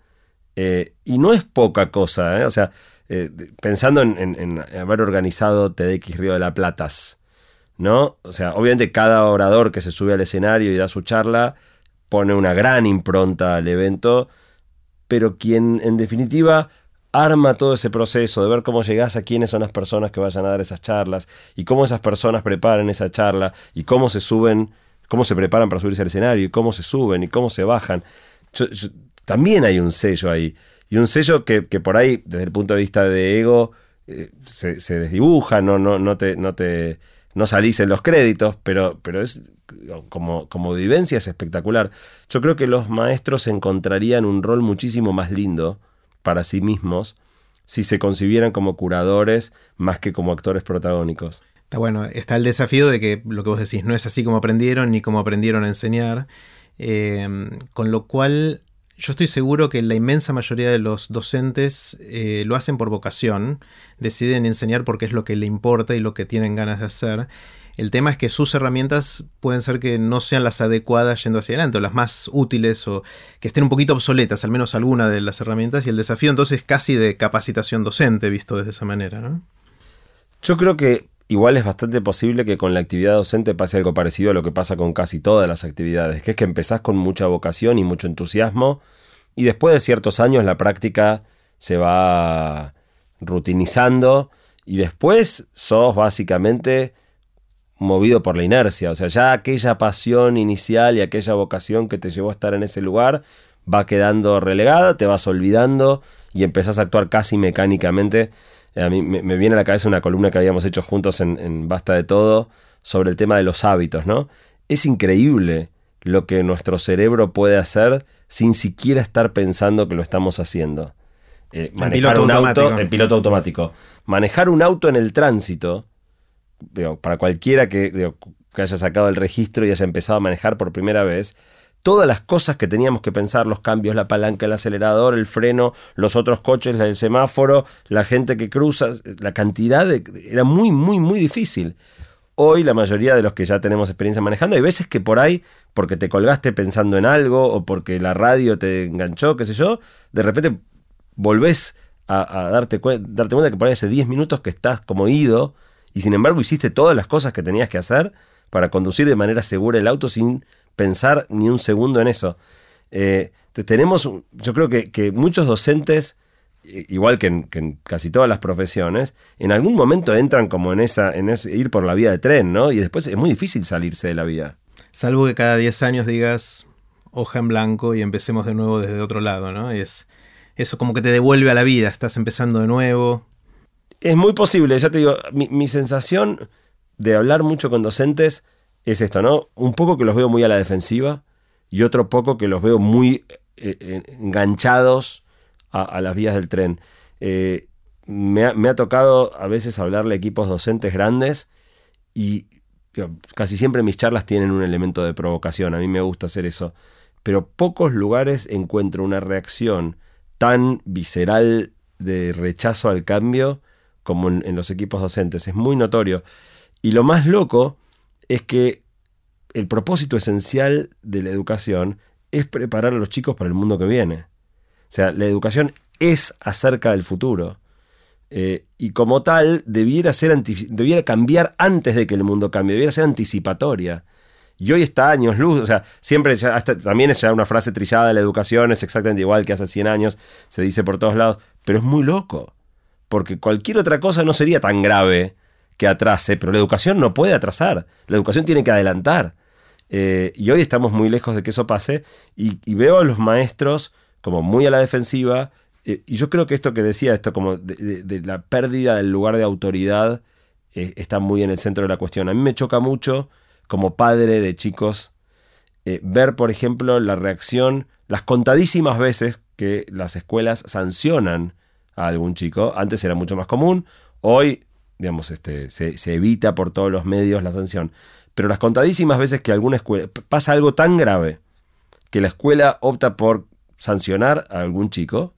eh, y no es poca cosa, ¿eh? o sea, eh, pensando en, haber organizado TDX Río de la Platas, ¿no? O sea, obviamente cada orador que se sube al escenario y da su charla pone una gran impronta al evento, pero quien en definitiva arma todo ese proceso de ver cómo llegás a quiénes son las personas que vayan a dar esas charlas y cómo esas personas preparan esa charla y cómo se suben, cómo se preparan para subirse al escenario y cómo se suben y cómo se bajan. también hay un sello ahí. Y un sello que, por ahí, desde el punto de vista de ego, eh, se, desdibuja, no, no, no, te, no, te, no salís en los créditos, pero, pero es como, como vivencia es espectacular. Yo creo que los maestros encontrarían un rol muchísimo más lindo para sí mismos si se concibieran como curadores más que como actores protagónicos. Está bueno, está el desafío de que lo que vos decís no es así como aprendieron ni como aprendieron a enseñar, eh, con lo cual yo estoy seguro que la inmensa mayoría de los docentes eh, lo hacen por vocación, deciden enseñar porque es lo que le importa y lo que tienen ganas de hacer. El tema es que sus herramientas pueden ser que no sean las adecuadas yendo hacia adelante, o las más útiles, o que estén un poquito obsoletas, al menos alguna de las herramientas, y el desafío entonces casi de capacitación docente, visto desde esa manera. Yo creo que igual es bastante posible que con la actividad docente pase algo parecido a lo que pasa con casi todas las actividades, que es que empezás con mucha vocación y mucho entusiasmo, y después de ciertos años la práctica se va rutinizando, y después sos básicamente movido por la inercia. O sea, ya aquella pasión inicial y aquella vocación que te llevó a estar en ese lugar va quedando relegada, te vas olvidando y empezás a actuar casi mecánicamente. Eh, a mí me, viene a la cabeza una columna que habíamos hecho juntos en, Basta de Todo sobre el tema de los hábitos, ¿no? Es increíble lo que nuestro cerebro puede hacer sin siquiera estar pensando que lo estamos haciendo. Eh, manejar un auto, el piloto automático. Manejar un auto en el tránsito para cualquiera que, haya sacado el registro y haya empezado a manejar por primera vez, todas las cosas que teníamos que pensar, los cambios, la palanca, el acelerador, el freno, los otros coches, el semáforo, la gente que cruza, la cantidad de, era muy, muy, muy difícil. Hoy la mayoría de los que ya tenemos experiencia manejando, hay veces que por ahí, porque te colgaste pensando en algo o porque la radio te enganchó, qué sé yo, de repente volvés a, darte, darte cuenta que por ahí hace 10 minutos que estás como ido y sin embargo hiciste todas las cosas que tenías que hacer para conducir de manera segura el auto sin pensar ni un segundo en eso. Eh, tenemos, yo creo que, muchos docentes, igual que en, casi todas las profesiones, en algún momento entran como en esa, en ese, ir por la vía de tren, ¿no? Y después es muy difícil salirse de la vía. Salvo que cada 10 años digas hoja en blanco y empecemos de nuevo desde otro lado, ¿no? es eso como que te devuelve a la vida, estás empezando de nuevo. Es muy posible, ya te digo, mi, sensación de hablar mucho con docentes es esto, ¿no? Un poco que los veo muy a la defensiva y otro poco que los veo muy eh, eh, enganchados a, las vías del tren. Eh, me, ha, tocado a veces hablarle a equipos docentes grandes y casi siempre mis charlas tienen un elemento de provocación, a mí me gusta hacer eso, pero pocos lugares encuentro una reacción tan visceral de rechazo al cambio como en, los equipos docentes. Es muy notorio. Y lo más loco es que el propósito esencial de la educación es preparar a los chicos para el mundo que viene. O sea, la educación es acerca del futuro. Eh, y como tal, debiera, ser debiera cambiar antes de que el mundo cambie, debiera ser anticipatoria. Y hoy está años luz, o sea, siempre, también es ya una frase trillada, la educación es exactamente igual que hace 100 años, se dice por todos lados, pero es muy loco porque cualquier otra cosa no sería tan grave que atrase, pero la educación no puede atrasar, la educación tiene que adelantar. Eh, y hoy estamos muy lejos de que eso pase y, veo a los maestros como muy a la defensiva eh, y yo creo que esto que decía, esto como de, la pérdida del lugar de autoridad, eh, está muy en el centro de la cuestión. A mí me choca mucho como padre de chicos ver, por ejemplo, la reacción, las contadísimas veces que las escuelas sancionan a algún chico. Antes era mucho más común, hoy, digamos, este, se, evita por todos los medios la sanción. Pero las contadísimas veces que alguna escuela pasa algo tan grave que la escuela opta por sancionar a algún chico,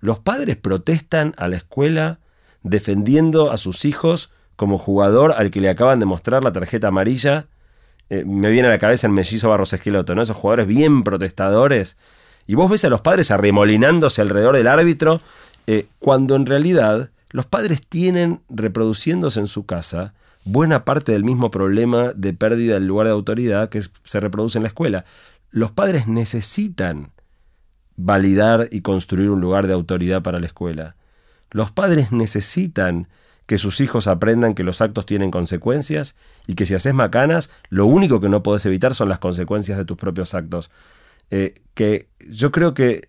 los padres protestan a la escuela defendiendo a sus hijos como jugador al que le acaban de mostrar la tarjeta amarilla. Eh, me viene a la cabeza el mellizo Barros Esqueloto, ¿no? Esos jugadores bien protestadores. Y vos ves a los padres arremolinándose alrededor del árbitro eh, cuando en realidad los padres tienen reproduciéndose en su casa buena parte del mismo problema de pérdida del lugar de autoridad que se reproduce en la escuela. Los padres necesitan validar y construir un lugar de autoridad para la escuela. Los padres necesitan que sus hijos aprendan que los actos tienen consecuencias y que si haces macanas, lo único que no puedes evitar son las consecuencias de tus propios actos. Eh, que yo creo que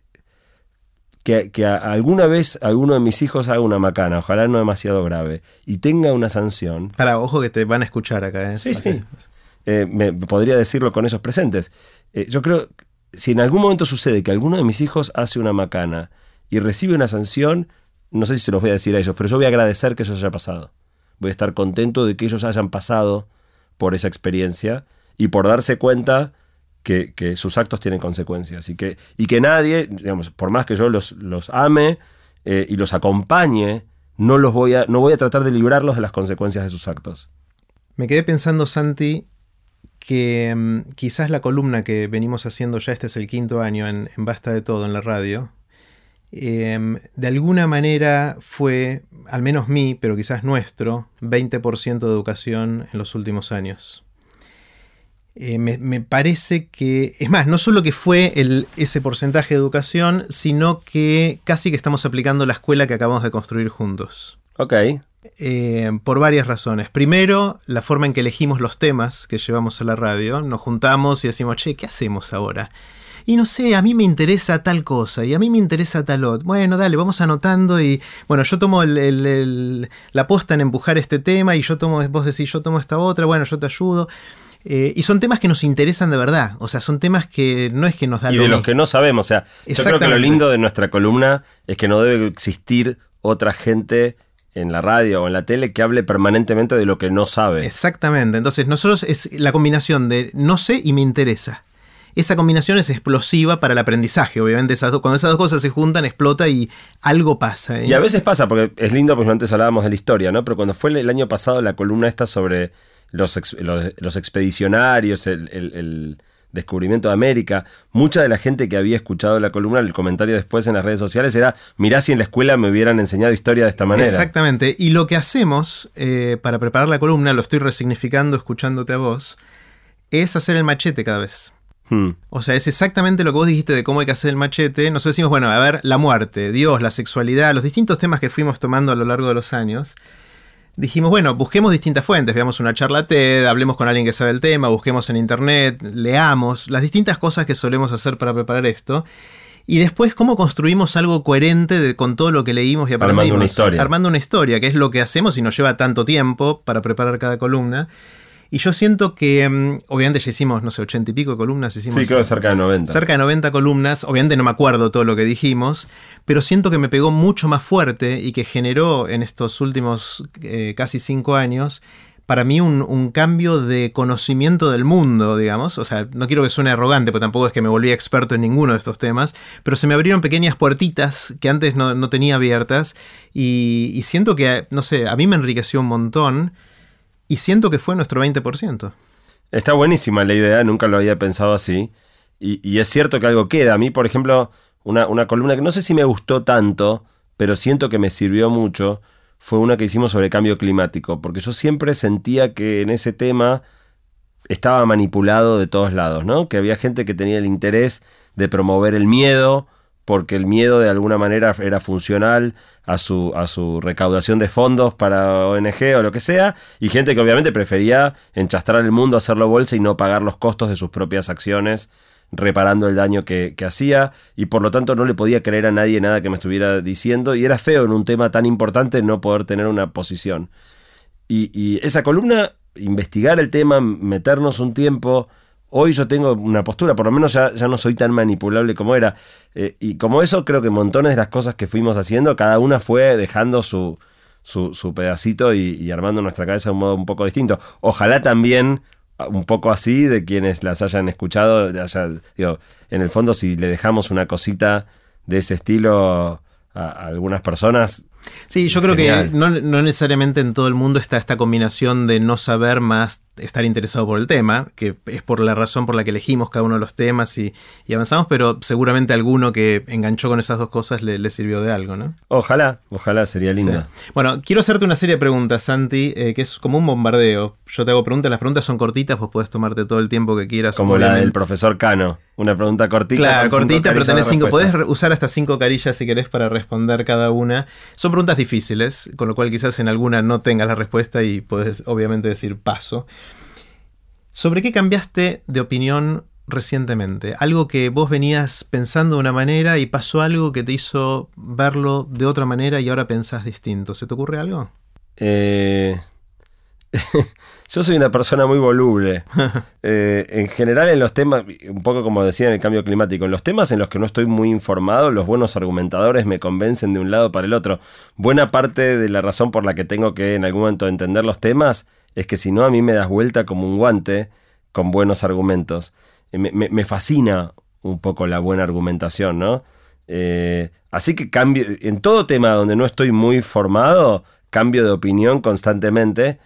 que, alguna vez alguno de mis hijos haga una macana, ojalá no demasiado grave, y tenga una sanción. Para, ojo que te van a escuchar acá. ¿eh? Sí, sí. Eh, me podría decirlo con esos presentes. Eh, yo creo, si en algún momento sucede que alguno de mis hijos hace una macana y recibe una sanción, no sé si se los voy a decir a ellos, pero yo voy a agradecer que eso haya pasado. Voy a estar contento de que ellos hayan pasado por esa experiencia y por darse cuenta que, sus actos tienen consecuencias y que, nadie, digamos, por más que yo los, los ame eh, y los acompañe, no, los voy a, no voy a tratar de librarlos de las consecuencias de sus actos. Me quedé pensando, Santi, que mm, quizás la columna que venimos haciendo ya, este es el quinto año en, Basta de Todo en la radio, em, de alguna manera fue, al menos mí, pero quizás nuestro, 20% de educación en los últimos años. Eh, me, parece que, es más, no solo que fue el, ese porcentaje de educación, sino que casi que estamos aplicando la escuela que acabamos de construir juntos. Ok. Eh, por varias razones. Primero, la forma en que elegimos los temas que llevamos a la radio. Nos juntamos y decimos, che, ¿qué hacemos ahora? Y no sé, a mí me interesa tal cosa y a mí me interesa tal otro. Bueno, dale, vamos anotando y bueno, yo tomo la posta en empujar este tema y yo tomo, vos decís, yo tomo esta otra, bueno, yo te ayudo. Eh, y son temas que nos interesan de verdad. O sea, son temas que no es que nos dan. Y de los que no sabemos. O sea, yo creo que lo lindo de nuestra columna es que no debe existir otra gente en la radio o en la tele que hable permanentemente de lo que no sabe. Exactamente. Entonces, nosotros es la combinación de no sé y me interesa. Esa combinación es explosiva para el aprendizaje, obviamente. Esas cuando esas dos cosas se juntan, explota y algo pasa. ¿eh? Y a veces pasa, porque es lindo, porque antes hablábamos de la historia, ¿no? Pero cuando fue el año pasado la columna esta sobre los, los, expedicionarios, el, descubrimiento de América, mucha de la gente que había escuchado la columna, el comentario después en las redes sociales era, mirá si en la escuela me hubieran enseñado historia de esta manera. Exactamente, y lo que hacemos eh, para preparar la columna, lo estoy resignificando escuchándote a vos, es hacer el machete cada vez. Hmm. O sea, es exactamente lo que vos dijiste de cómo hay que hacer el machete. Nos decimos, bueno, a ver, la muerte, Dios, la sexualidad, los distintos temas que fuimos tomando a lo largo de los años dijimos, bueno, busquemos distintas fuentes, veamos una charla TED, hablemos con alguien que sabe el tema, busquemos en internet, leamos, las distintas cosas que solemos hacer para preparar esto. Y después, ¿cómo construimos algo coherente con todo lo que leímos y aprendimos? Armando una historia. Armando una historia, que es lo que hacemos y nos lleva tanto tiempo para preparar cada columna. Y yo siento que, mm, obviamente ya hicimos, no sé, ochenta y pico de columnas. Hicimos, sí, creo que cerca de 90. Cerca de 90 columnas. Obviamente no me acuerdo todo lo que dijimos, pero siento que me pegó mucho más fuerte y que generó en estos últimos eh, casi cinco años para mí un, cambio de conocimiento del mundo, digamos. O sea, no quiero que suene arrogante, porque tampoco es que me volví experto en ninguno de estos temas, pero se me abrieron pequeñas puertitas que antes no, tenía abiertas y, y, siento que, no sé, a mí me enriqueció un montón y siento que fue nuestro 20%. Está buenísima la idea, nunca lo había pensado así. Y, es cierto que algo queda. A mí, por ejemplo, una, una, columna que no sé si me gustó tanto, pero siento que me sirvió mucho, fue una que hicimos sobre cambio climático, porque yo siempre sentía que en ese tema estaba manipulado de todos lados, ¿no? Que había gente que tenía el interés de promover el miedo, porque el miedo de alguna manera era funcional a su, a su recaudación de fondos para ONG o lo que sea, y gente que obviamente prefería enchastrar el mundo, hacerlo bolsa y no pagar los costos de sus propias acciones reparando el daño que, hacía y por lo tanto no le podía creer a nadie nada que me estuviera diciendo y era feo en un tema tan importante no poder tener una posición. Y, y esa columna, investigar el tema, meternos un tiempo, Hoy yo tengo una postura, por lo menos ya, ya no soy tan manipulable como era. Eh, y como eso, creo que montones de las cosas que fuimos haciendo, cada una fue dejando su, su, pedacito y, armando nuestra cabeza de un modo un poco distinto. Ojalá también un poco así de quienes las hayan escuchado, digo, en el fondo si le dejamos una cosita de ese estilo a algunas personas, Sí, yo creo que no, necesariamente en todo el mundo está esta combinación de no saber más estar interesado por el tema, que es por la razón por la que elegimos cada uno de los temas y, avanzamos, pero seguramente alguno que enganchó con esas dos cosas le, sirvió de algo, ¿no? Ojalá, ojalá sería lindo. Bueno, quiero hacerte una serie de preguntas, Santi, eh, que es como un bombardeo. Yo te hago preguntas, las preguntas son cortitas, pues puedes tomarte todo el tiempo que quieras. Como la del profesor Cano, una pregunta cortita. Claro, cortita, pero tenés cinco, podés usar hasta cinco carillas si querés para responder cada una. Son preguntas difíciles, con lo cual quizás en alguna no tengas la respuesta y puedes obviamente decir paso. ¿Sobre qué cambiaste de opinión recientemente? Algo que vos venías pensando de una manera y pasó algo que te hizo verlo de otra manera y ahora pensás distinto. ¿Se te ocurre algo? Eh, yo soy una persona muy voluble. Eh, en general en los temas, un poco como decía en el cambio climático, en los temas en los que no estoy muy informado, los buenos argumentadores me convencen de un lado para el otro. Buena parte de la razón por la que tengo que en algún momento entender los temas es que si no a mí me das vuelta como un guante con buenos argumentos. Eh, me, fascina un poco la buena argumentación, ¿no? Eh, así que cambio, en todo tema donde no estoy muy formado, cambio de opinión constantemente.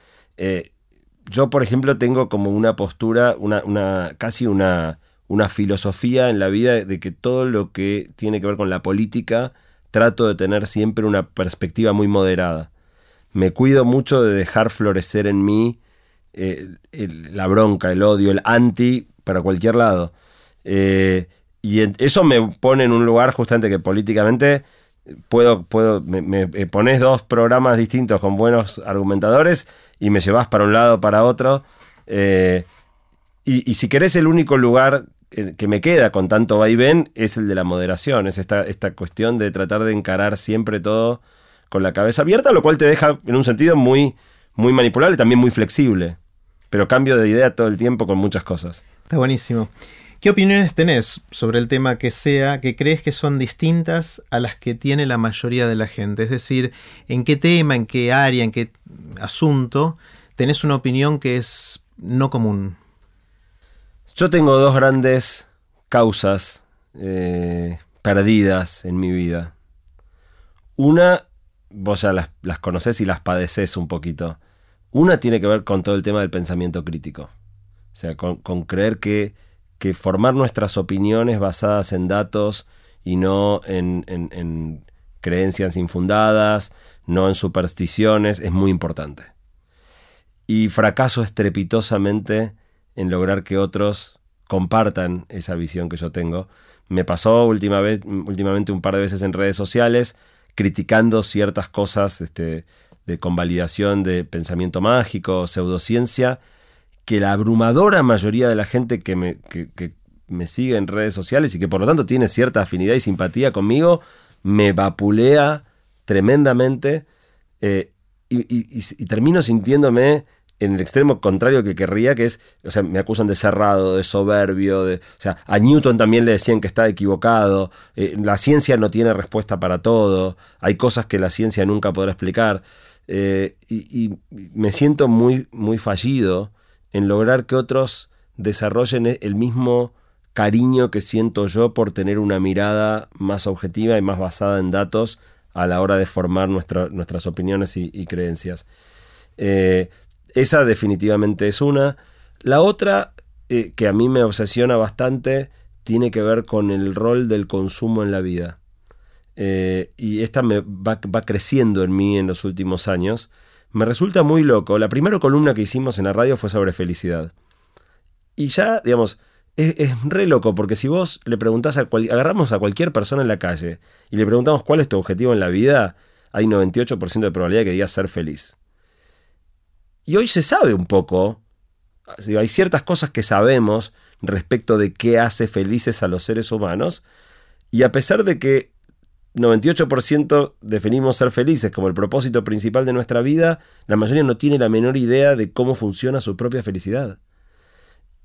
Yo, por ejemplo, tengo como una postura, una, una, casi una, una filosofía en la vida de que todo lo que tiene que ver con la política trato de tener siempre una perspectiva muy moderada. Me cuido mucho de dejar florecer en mí eh, la bronca, el odio, el anti para cualquier lado. Eh, y eso me pone en un lugar justamente que políticamente puedo, puedo, me, pones dos programas distintos con buenos argumentadores y me llevas para un lado, para otro. Eh, y, si querés, el único lugar eh, que me queda con tanto vaivén es el de la moderación, es esta, esta cuestión de tratar de encarar siempre todo con la cabeza abierta, lo cual te deja en un sentido muy, muy manipulable también muy flexible. Pero cambio de idea todo el tiempo con muchas cosas. Está buenísimo. ¿Qué opiniones tenés sobre el tema que sea que crees que son distintas a las que tiene la mayoría de la gente? Es decir, ¿en qué tema, en qué área, en qué asunto tenés una opinión que es no común? Yo tengo dos grandes causas eh, perdidas en mi vida. Una, vos ya las, las conocés y las padeces un poquito. Una tiene que ver con todo el tema del pensamiento crítico. O sea, con creer que que formar nuestras opiniones basadas en datos y no en, creencias infundadas, no en supersticiones, es muy importante. Y fracaso estrepitosamente en lograr que otros compartan esa visión que yo tengo. Me pasó última vez, últimamente un par de veces en redes sociales criticando ciertas cosas este, de convalidación de pensamiento mágico, pseudociencia, que la abrumadora mayoría de la gente que me, me sigue en redes sociales y que por lo tanto tiene cierta afinidad y simpatía conmigo, me vapulea tremendamente eh, y, termino sintiéndome en el extremo contrario que querría, que es, o sea, me acusan de cerrado, de soberbio, de, o sea, a Newton también le decían que está equivocado, eh, la ciencia no tiene respuesta para todo, hay cosas que la ciencia nunca podrá explicar, eh, y, y, me siento muy, muy fallido en lograr que otros desarrollen e-, el mismo cariño que siento yo por tener una mirada más objetiva y más basada en datos a la hora de formar nuestras opiniones y, creencias. Eh, esa definitivamente es una. La otra, eh, que a mí me obsesiona bastante, tiene que ver con el rol del consumo en la vida. Eh, y esta me va, va creciendo en mí en los últimos años me resulta muy loco. La primera columna que hicimos en la radio fue sobre felicidad. Y ya, digamos, es, re loco, porque si vos le preguntás a agarramos a cualquier persona en la calle y le preguntamos cuál es tu objetivo en la vida, hay 98% de probabilidad de que diga ser feliz. Y hoy se sabe un poco, hay ciertas cosas que sabemos respecto de qué hace felices a los seres humanos, y a pesar de que 98% definimos ser felices como el propósito principal de nuestra vida, la mayoría no tiene la menor idea de cómo funciona su propia felicidad.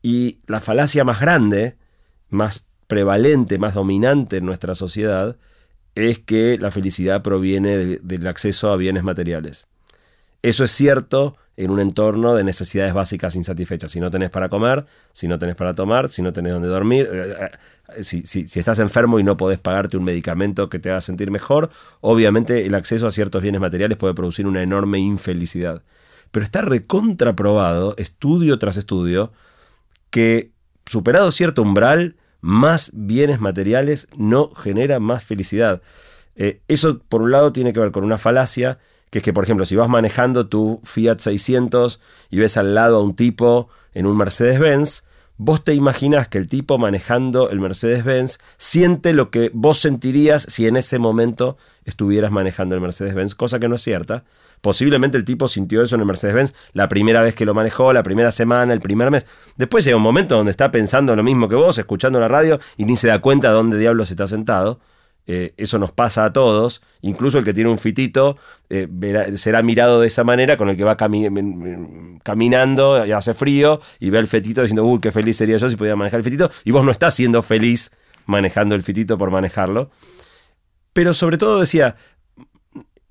Y la falacia más grande, más prevalente, más dominante en nuestra sociedad, es que la felicidad proviene del acceso a bienes materiales. Eso es cierto en un entorno de necesidades básicas insatisfechas. Si no tenés para comer, si no tenés para tomar, si no tenés donde dormir, eh, eh, si, estás enfermo y no podés pagarte un medicamento que te haga sentir mejor, obviamente el acceso a ciertos bienes materiales puede producir una enorme infelicidad. Pero está recontraprobado, estudio tras estudio, que superado cierto umbral, más bienes materiales no genera más felicidad. Eh, eso, por un lado, tiene que ver con una falacia que es que, por ejemplo, si vas manejando tu Fiat 600 y ves al lado a un tipo en un Mercedes-Benz, vos te imaginás que el tipo manejando el Mercedes-Benz siente lo que vos sentirías si en ese momento estuvieras manejando el Mercedes-Benz, cosa que no es cierta. Posiblemente el tipo sintió eso en el Mercedes-Benz la primera vez que lo manejó, la primera semana, el primer mes. Después llega un momento donde está pensando lo mismo que vos, escuchando la radio y ni se da cuenta de dónde diablos está sentado. Eh, eso nos pasa a todos, incluso el que tiene un fitito eh, será mirado de esa manera con el que va caminando y hace frío y ve el fetito diciendo, uy, qué feliz sería yo si pudiera manejar el fitito, y vos no estás siendo feliz manejando el fitito por manejarlo. Pero sobre todo decía,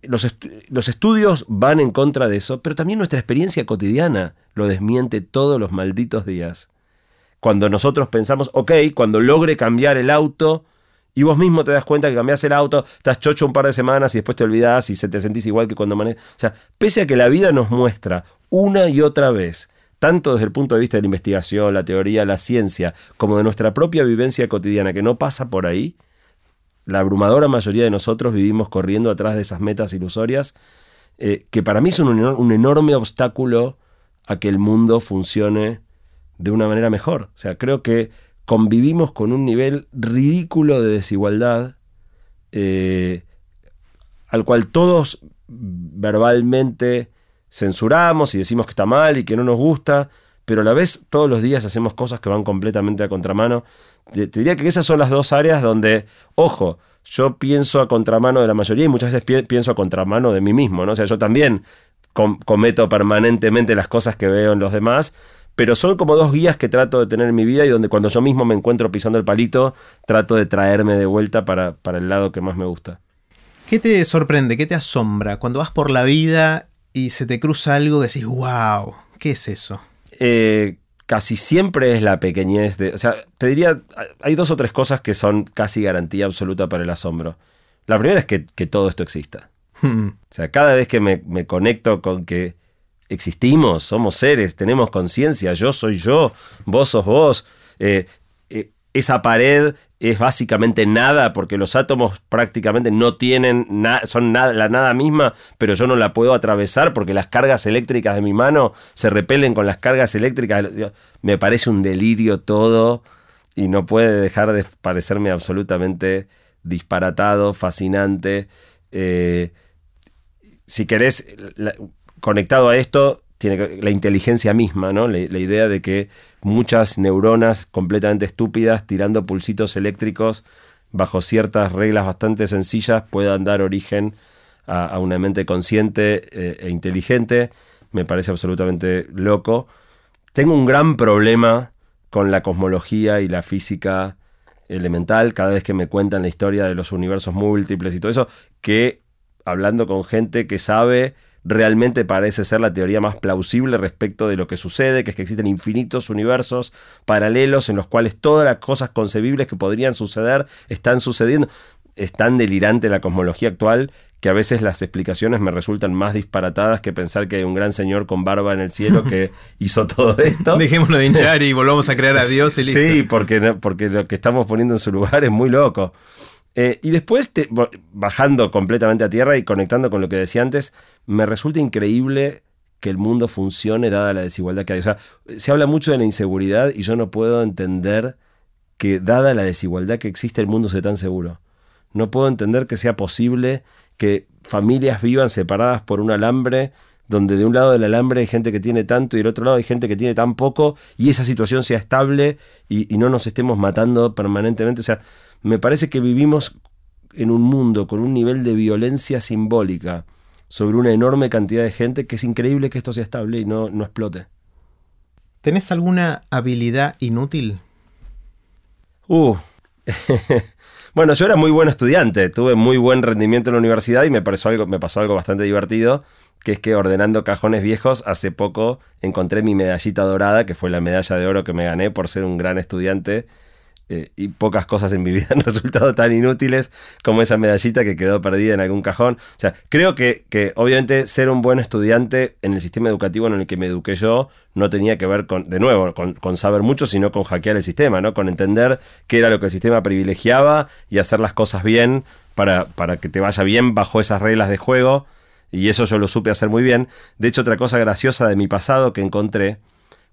los, los estudios van en contra de eso, pero también nuestra experiencia cotidiana lo desmiente todos los malditos días. Cuando nosotros pensamos, ok, cuando logre cambiar el auto, y vos mismo te das cuenta que cambiás el auto, estás chocho un par de semanas y después te olvidás y se te sentís igual que cuando manejas. O sea, pese a que la vida nos muestra una y otra vez tanto desde el punto de vista de la investigación, la teoría, la ciencia, como de nuestra propia vivencia cotidiana, que no pasa por ahí, la abrumadora mayoría de nosotros vivimos corriendo atrás de esas metas ilusorias, eh, que para mí son un, enorme obstáculo a que el mundo funcione de una manera mejor. O sea, creo que convivimos con un nivel ridículo de desigualdad eh, al cual todos verbalmente censuramos y decimos que está mal y que no nos gusta, pero a la vez todos los días hacemos cosas que van completamente a contramano. Te, diría que esas son las dos áreas donde, ojo, yo pienso a contramano de la mayoría y muchas veces pienso a contramano de mí mismo, ¿no? O sea, yo también cometo permanentemente las cosas que veo en los demás, pero son como dos guías que trato de tener en mi vida y donde cuando yo mismo me encuentro pisando el palito, trato de traerme de vuelta para, para el lado que más me gusta. ¿Qué te sorprende, qué te asombra cuando vas por la vida y se te cruza algo que decís, wow, ¿qué es eso? Eh, casi siempre es la pequeñez de... O sea, te diría, hay dos o tres cosas que son casi garantía absoluta para el asombro. La primera es que, todo esto exista. Hmm. O sea, cada vez que me, conecto con que existimos, somos seres, tenemos conciencia, yo soy yo, vos sos vos, eh, esa pared es básicamente nada porque los átomos prácticamente no tienen nada, son la nada misma, pero yo no la puedo atravesar porque las cargas eléctricas de mi mano se repelen con las cargas eléctricas. Me parece un delirio todo y no puede dejar de parecerme absolutamente disparatado, fascinante. Eh, si querés, conectado a esto, tiene la inteligencia misma, ¿no? La, idea de que muchas neuronas completamente estúpidas tirando pulsitos eléctricos bajo ciertas reglas bastante sencillas puedan dar origen a, una mente consciente eh, e inteligente, me parece absolutamente loco. Tengo un gran problema con la cosmología y la física elemental, cada vez que me cuentan la historia de los universos múltiples y todo eso, que hablando con gente que sabe realmente parece ser la teoría más plausible respecto de lo que sucede, que es que existen infinitos universos paralelos en los cuales todas las cosas concebibles que podrían suceder están sucediendo. Es tan delirante la cosmología actual que a veces las explicaciones me resultan más disparatadas que pensar que hay un gran señor con barba en el cielo que hizo todo esto. Dejémoslo de hinchar y volvamos a creer a Dios y listo. Sí, porque, porque lo que estamos poniendo en su lugar es muy loco. Eh, y después, bajando completamente a tierra y conectando con lo que decía antes, me resulta increíble que el mundo funcione dada la desigualdad que hay. O sea, se habla mucho de la inseguridad y yo no puedo entender que dada la desigualdad que existe el mundo sea tan seguro. No puedo entender que sea posible que familias vivan separadas por un alambre donde de un lado del alambre hay gente que tiene tanto y del otro lado hay gente que tiene tan poco y esa situación sea estable y, y no nos estemos matando permanentemente. O sea, me parece que vivimos en un mundo con un nivel de violencia simbólica sobre una enorme cantidad de gente que es increíble que esto sea estable y no, no explote. ¿Tenés alguna habilidad inútil? Uh. bueno, yo era muy buen estudiante, tuve muy buen rendimiento en la universidad y me, pareció algo, me pasó algo bastante divertido, que es que ordenando cajones viejos, hace poco encontré mi medallita dorada, que fue la medalla de oro que me gané por ser un gran estudiante eh, y pocas cosas en mi vida han resultado tan inútiles como esa medallita que quedó perdida en algún cajón. O sea, creo que, que, obviamente ser un buen estudiante en el sistema educativo en el que me eduqué yo no tenía que ver con, de nuevo, con, saber mucho, sino con hackear el sistema, ¿no? Con entender qué era lo que el sistema privilegiaba y hacer las cosas bien para, para que te vaya bien bajo esas reglas de juego. Y eso yo lo supe hacer muy bien. De hecho, otra cosa graciosa de mi pasado que encontré,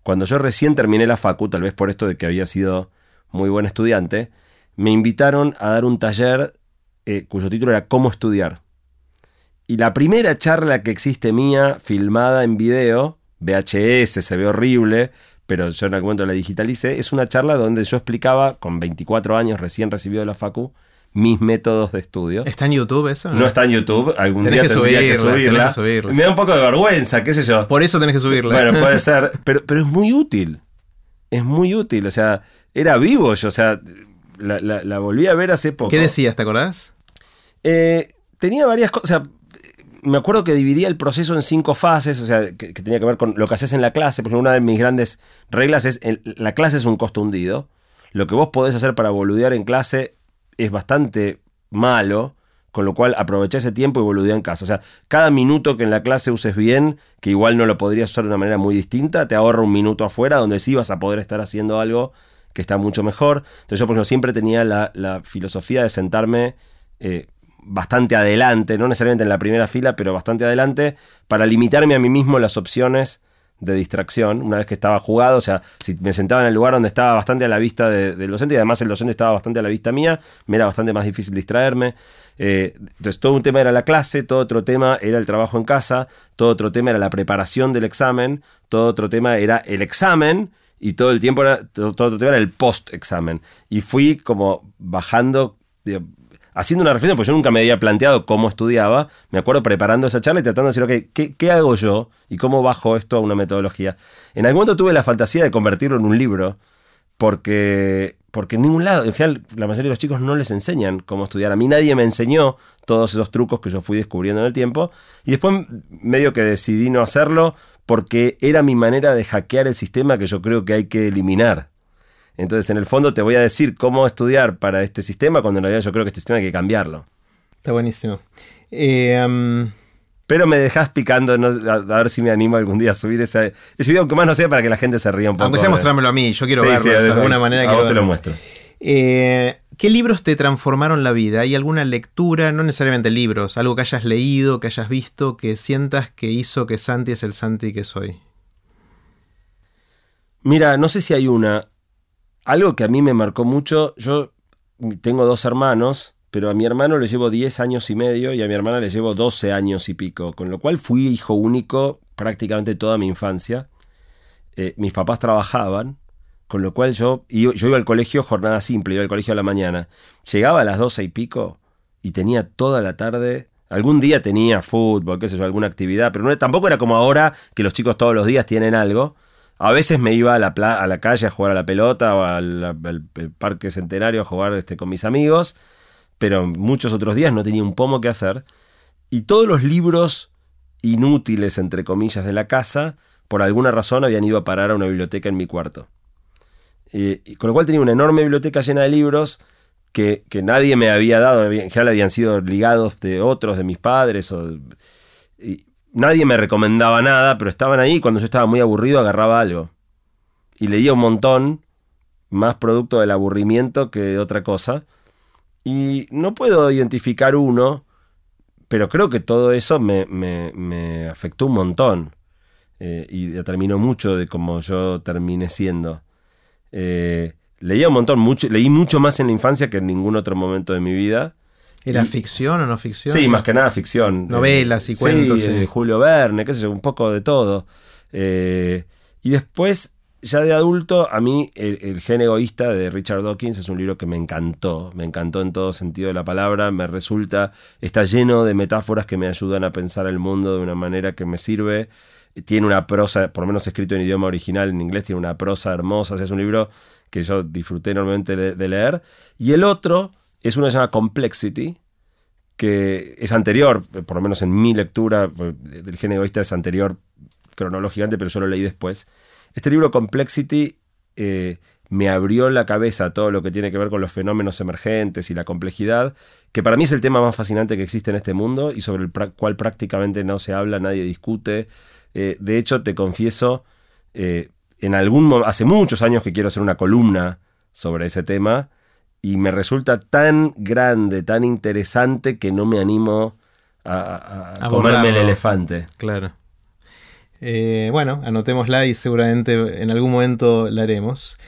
cuando yo recién terminé la facu, tal vez por esto de que había sido muy buen estudiante, me invitaron a dar un taller eh, cuyo título era Cómo estudiar. Y la primera charla que existe mía, filmada en video, VHS, se ve horrible, pero yo en algún momento la digitalicé, es una charla donde yo explicaba, con 24 años recién recibido de la Facu, mis métodos de estudio. ¿Está en YouTube eso? No, está en YouTube, algún día tendría que subirla. Me da un poco de vergüenza, qué sé yo. Por eso tenés que subirla. Bueno, puede ser, pero, pero es muy útil. Es muy útil, o sea, era vivo yo, o sea, la, volví a ver hace poco. ¿Qué decías, te acordás? Eh, tenía varias cosas, o sea, me acuerdo que dividía el proceso en cinco fases, o sea, que, tenía que ver con lo que haces en la clase. Por ejemplo, una de mis grandes reglas es, la clase es un costo hundido. Lo que vos podés hacer para boludear en clase es bastante malo, con lo cual aproveché ese tiempo y boludea en casa. O sea, cada minuto que en la clase uses bien, que igual no lo podrías usar de una manera muy distinta, te ahorra un minuto afuera donde sí vas a poder estar haciendo algo que está mucho mejor. Entonces yo, por siempre tenía la, filosofía de sentarme eh, bastante adelante, no necesariamente en la primera fila, pero bastante adelante, para limitarme a mí mismo las opciones de distracción una vez que estaba jugado. O sea, si me sentaba en el lugar donde estaba bastante a la vista del docente y además el docente estaba bastante a la vista mía, me era bastante más difícil distraerme. Eh, entonces, todo un tema era la clase, todo otro tema era el trabajo en casa, todo otro tema era la preparación del examen, todo otro tema era el examen. Y todo el tiempo era, todo, otro tema era el post-examen. Y fui como bajando, haciendo una reflexión, porque yo nunca me había planteado cómo estudiaba, me acuerdo preparando esa charla y tratando de decir, ok, ¿qué, ¿qué, hago yo y cómo bajo esto a una metodología? En algún momento tuve la fantasía de convertirlo en un libro, porque, porque en ningún lado, en general, la mayoría de los chicos no les enseñan cómo estudiar. A mí nadie me enseñó todos esos trucos que yo fui descubriendo en el tiempo, y después medio que decidí no hacerlo porque era mi manera de hackear el sistema que yo creo que hay que eliminar. Entonces, en el fondo te voy a decir cómo estudiar para este sistema, cuando en realidad yo creo que este sistema hay que cambiarlo. Está buenísimo. Eh, Pero me dejas picando a, ver si me animo algún día a subir ese, ese video, aunque más no sea para que la gente se ría un poco. Aunque sea mostrármelo a mí, yo quiero verlo de alguna manera. A vos te lo muestro. Eh, ¿Qué libros te transformaron la vida? ¿Hay alguna lectura, no necesariamente libros, algo que hayas leído, que hayas visto, que sientas que hizo que Santi es el Santi que soy? Mira, no sé si hay una algo que a mí me marcó mucho, yo tengo dos hermanos, pero a mi hermano le llevo 10 años y medio y a mi hermana le llevo 12 años y pico, con lo cual fui hijo único prácticamente toda mi infancia. Eh, mis papás trabajaban, con lo cual yo, yo iba al colegio jornada simple, iba al colegio a la mañana. Llegaba a las 12 y pico y tenía toda la tarde Algún día tenía fútbol, qué sé yo, alguna actividad, pero no, tampoco era como ahora que los chicos todos los días tienen algo. A veces me iba a la, calle a jugar a la pelota o al, parque centenario a jugar este, con mis amigos, pero muchos otros días no tenía un pomo que hacer. Y todos los libros inútiles, entre comillas, de la casa, por alguna razón habían ido a parar a una biblioteca en mi cuarto. con lo cual tenía una enorme biblioteca llena de libros que, que, nadie me había dado, en general habían sido ligados de otros, de mis padres, o, nadie me recomendaba nada, pero estaban ahí. Cuando yo estaba muy aburrido, agarraba algo. Y leía un montón, más producto del aburrimiento que de otra cosa. Y no puedo identificar uno, pero creo que todo eso me, me, afectó un montón. Eh, y determinó mucho de cómo yo terminé siendo. Eh, leía un montón, leí mucho más en la infancia que en ningún otro momento de mi vida. ¿Era ficción o no ficción? Sí, más que nada ficción. Novelas y cuentos. Sí, Julio Verne, qué sé yo, un poco de todo. Eh, y después, ya de adulto, a mí el, gen egoísta de Richard Dawkins es un libro que me encantó. Me encantó en todo sentido de la palabra. Me resulta, está lleno de metáforas que me ayudan a pensar el mundo de una manera que me sirve. Tiene una prosa, por lo menos escrito en idioma original, en inglés, tiene una prosa hermosa. es un libro que yo disfruté enormemente de leer. Y el otro es una que se llama Complexity, que es anterior, por lo menos en mi lectura del género egoísta es anterior cronológicamente, pero yo lo leí después. Este libro Complexity eh, me abrió la cabeza todo lo que tiene que ver con los fenómenos emergentes y la complejidad, que para mí es el tema más fascinante que existe en este mundo y sobre el cual prácticamente no se habla, nadie discute. Eh, de hecho, te confieso, eh, en algún hace muchos años que quiero hacer una columna sobre ese tema y me resulta tan grande, tan interesante que no me animo a, comerme el elefante. Claro. Eh, bueno, anotémosla y seguramente en algún momento la haremos.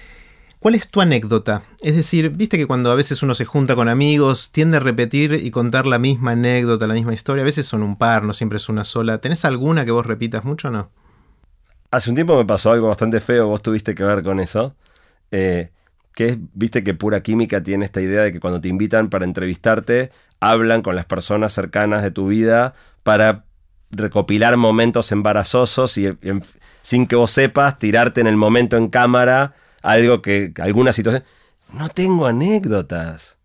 ¿Cuál es tu anécdota? Es decir, viste que cuando a veces uno se junta con amigos, tiende a repetir y contar la misma anécdota, la misma historia. A veces son un par, no siempre es una sola. ¿Tenés alguna que vos repitas mucho o no? Hace un tiempo me pasó algo bastante feo, vos tuviste que ver con eso. Eh, que es, viste que pura química tiene esta idea de que cuando te invitan para entrevistarte, hablan con las personas cercanas de tu vida para recopilar momentos embarazosos y, sin que vos sepas, tirarte en el momento en cámara algo que, alguna situación. No tengo anécdotas.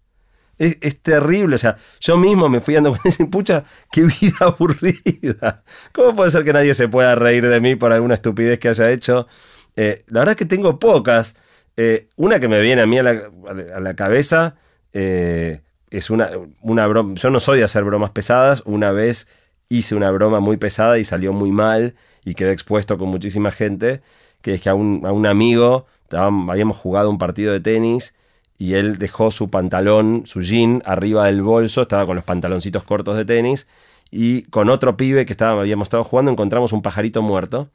Es, terrible, o sea, yo mismo me fui dando cuenta pucha, qué vida aburrida. ¿Cómo puede ser que nadie se pueda reír de mí por alguna estupidez que haya hecho? Eh, la verdad es que tengo pocas. Eh, una que me viene a mí a la, cabeza, eh, es una, una broma. Yo no soy de hacer bromas pesadas. Una vez hice una broma muy pesada y salió muy mal y quedé expuesto con muchísima gente. Que es que a un, a un amigo habíamos jugado un partido de tenis y él dejó su pantalón, su jean, arriba del bolso, estaba con los pantaloncitos cortos de tenis, y con otro pibe que estaba, habíamos estado jugando encontramos un pajarito muerto,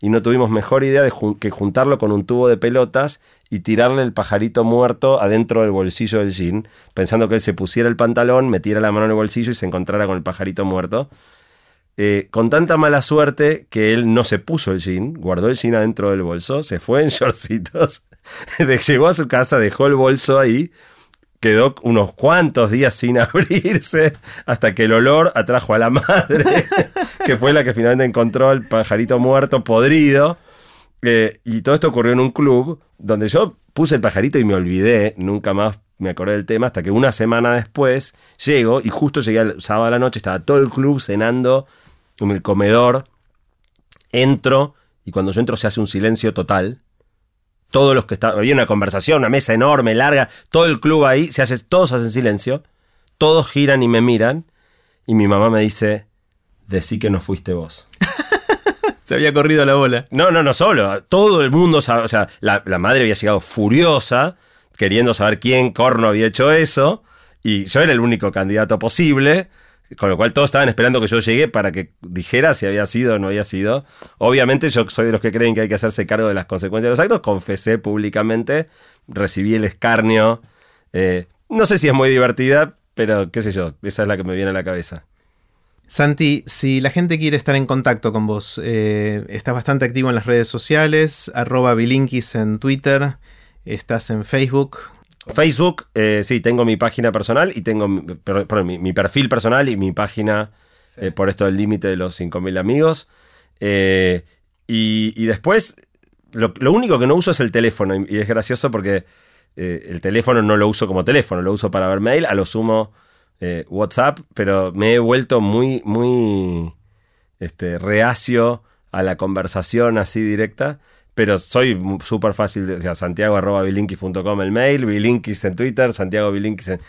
y no tuvimos mejor idea de que juntarlo con un tubo de pelotas y tirarle el pajarito muerto adentro del bolsillo del jean, pensando que él se pusiera el pantalón, metiera la mano en el bolsillo y se encontrara con el pajarito muerto. Eh, con tanta mala suerte que él no se puso el jean, guardó el jean adentro del bolso, se fue en shortcitos, llegó a su casa, dejó el bolso ahí, quedó unos cuantos días sin abrirse hasta que el olor atrajo a la madre, que fue la que finalmente encontró el pajarito muerto, podrido. Eh, y todo esto ocurrió en un club donde yo puse el pajarito y me olvidé, nunca más me acordé del tema, hasta que una semana después llego y justo llegué el sábado a la noche, estaba todo el club cenando en el comedor, entro y cuando yo entro se hace un silencio total. Todos los que estaban, había una conversación, una mesa enorme, larga, todo el club ahí, se hace, todos hacen silencio, todos giran y me miran y mi mamá me dice, decí que no fuiste vos. se había corrido la bola. No, no, no solo, todo el mundo, sabe, o sea, la, la madre había llegado furiosa, queriendo saber quién corno había hecho eso, y yo era el único candidato posible. Con lo cual todos estaban esperando que yo llegue para que dijera si había sido o no había sido. Obviamente yo soy de los que creen que hay que hacerse cargo de las consecuencias de los actos. Confesé públicamente, recibí el escarnio. Eh, no sé si es muy divertida, pero qué sé yo, esa es la que me viene a la cabeza. Santi, si la gente quiere estar en contacto con vos, eh, estás bastante activo en las redes sociales, arroba bilinkis en Twitter, estás en Facebook, Facebook, eh, sí, tengo mi página personal y tengo mi, perfil personal y mi página eh, por esto del límite de los 5.000 amigos. Eh, y, después, lo, único que no uso es el teléfono y, es gracioso porque el teléfono no lo uso como teléfono, lo uso para ver mail, a lo sumo WhatsApp, pero me he vuelto muy, muy este, reacio a la conversación así directa pero soy súper fácil, o sea, santiago arroba el mail, bilinkis en Twitter, santiago bilinkis en...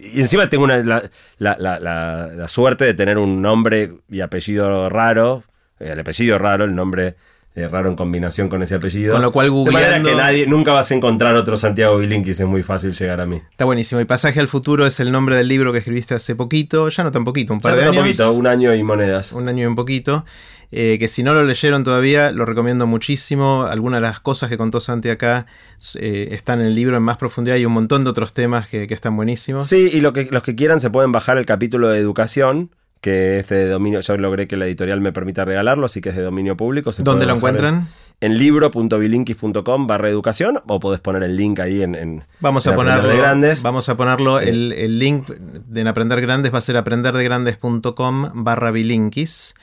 Y encima tengo una, la, la, la, la, suerte de tener un nombre y apellido raro, eh, el apellido raro, el nombre raro en combinación con ese apellido. Con lo cual googleando... que nadie, nunca vas a encontrar otro Santiago Bilinkis, es muy fácil llegar a mí. Está buenísimo. Y Pasaje al Futuro es el nombre del libro que escribiste hace poquito, ya no tan poquito, un par de años. Un poquito, un año y monedas. Un año y un poquito. Eh, que si no lo leyeron todavía, lo recomiendo muchísimo. Algunas de las cosas que contó Santi acá eh, están en el libro en más profundidad y un montón de otros temas que, están buenísimos. Sí, y lo que, los que quieran se pueden bajar el capítulo de educación que es de dominio, yo logré que la editorial me permita regalarlo, así que es de dominio público. ¿Dónde lo encuentran? En, en libro.bilinkis.com barra educación, o podés poner el link ahí en, vamos a ponerlo, de Grandes. Vamos a ponerlo, eh. el, link en Aprender Grandes va a ser aprenderdegrandes.com barra bilinkis.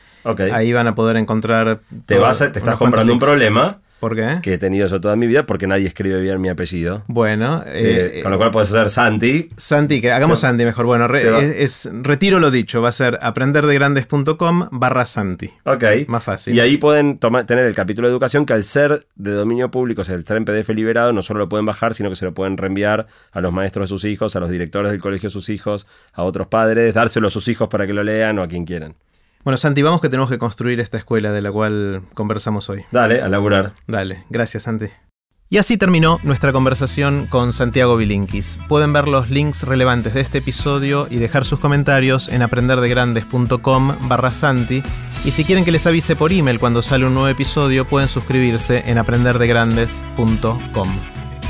Ahí van a poder encontrar. Te, vas te estás comprando un problema. ¿Por qué? Que he tenido yo toda mi vida porque nadie escribe bien mi apellido. Bueno. Eh, con lo cual puedes hacer Santi. Santi, que hagamos Santi mejor. Bueno, es, retiro lo dicho. Va a ser aprenderdegrandes.com barra Santi. Ok. Más fácil. Y ahí pueden tener el capítulo de educación que al ser de dominio público, o sea, el estar en PDF liberado, no solo lo pueden bajar, sino que se lo pueden reenviar a los maestros de sus hijos, a los directores del colegio de sus hijos, a otros padres, dárselo a sus hijos para que lo lean o a quien quieran. Bueno, Santi, vamos que tenemos que construir esta escuela de la cual conversamos hoy. Dale, a laburar. Dale, gracias, Santi. Y así terminó nuestra conversación con Santiago Bilinkis. Pueden ver los links relevantes de este episodio y dejar sus comentarios en aprenderdegrandes.com barra Santi. Y si quieren que les avise por email cuando sale un nuevo episodio, pueden suscribirse en aprenderdegrandes.com.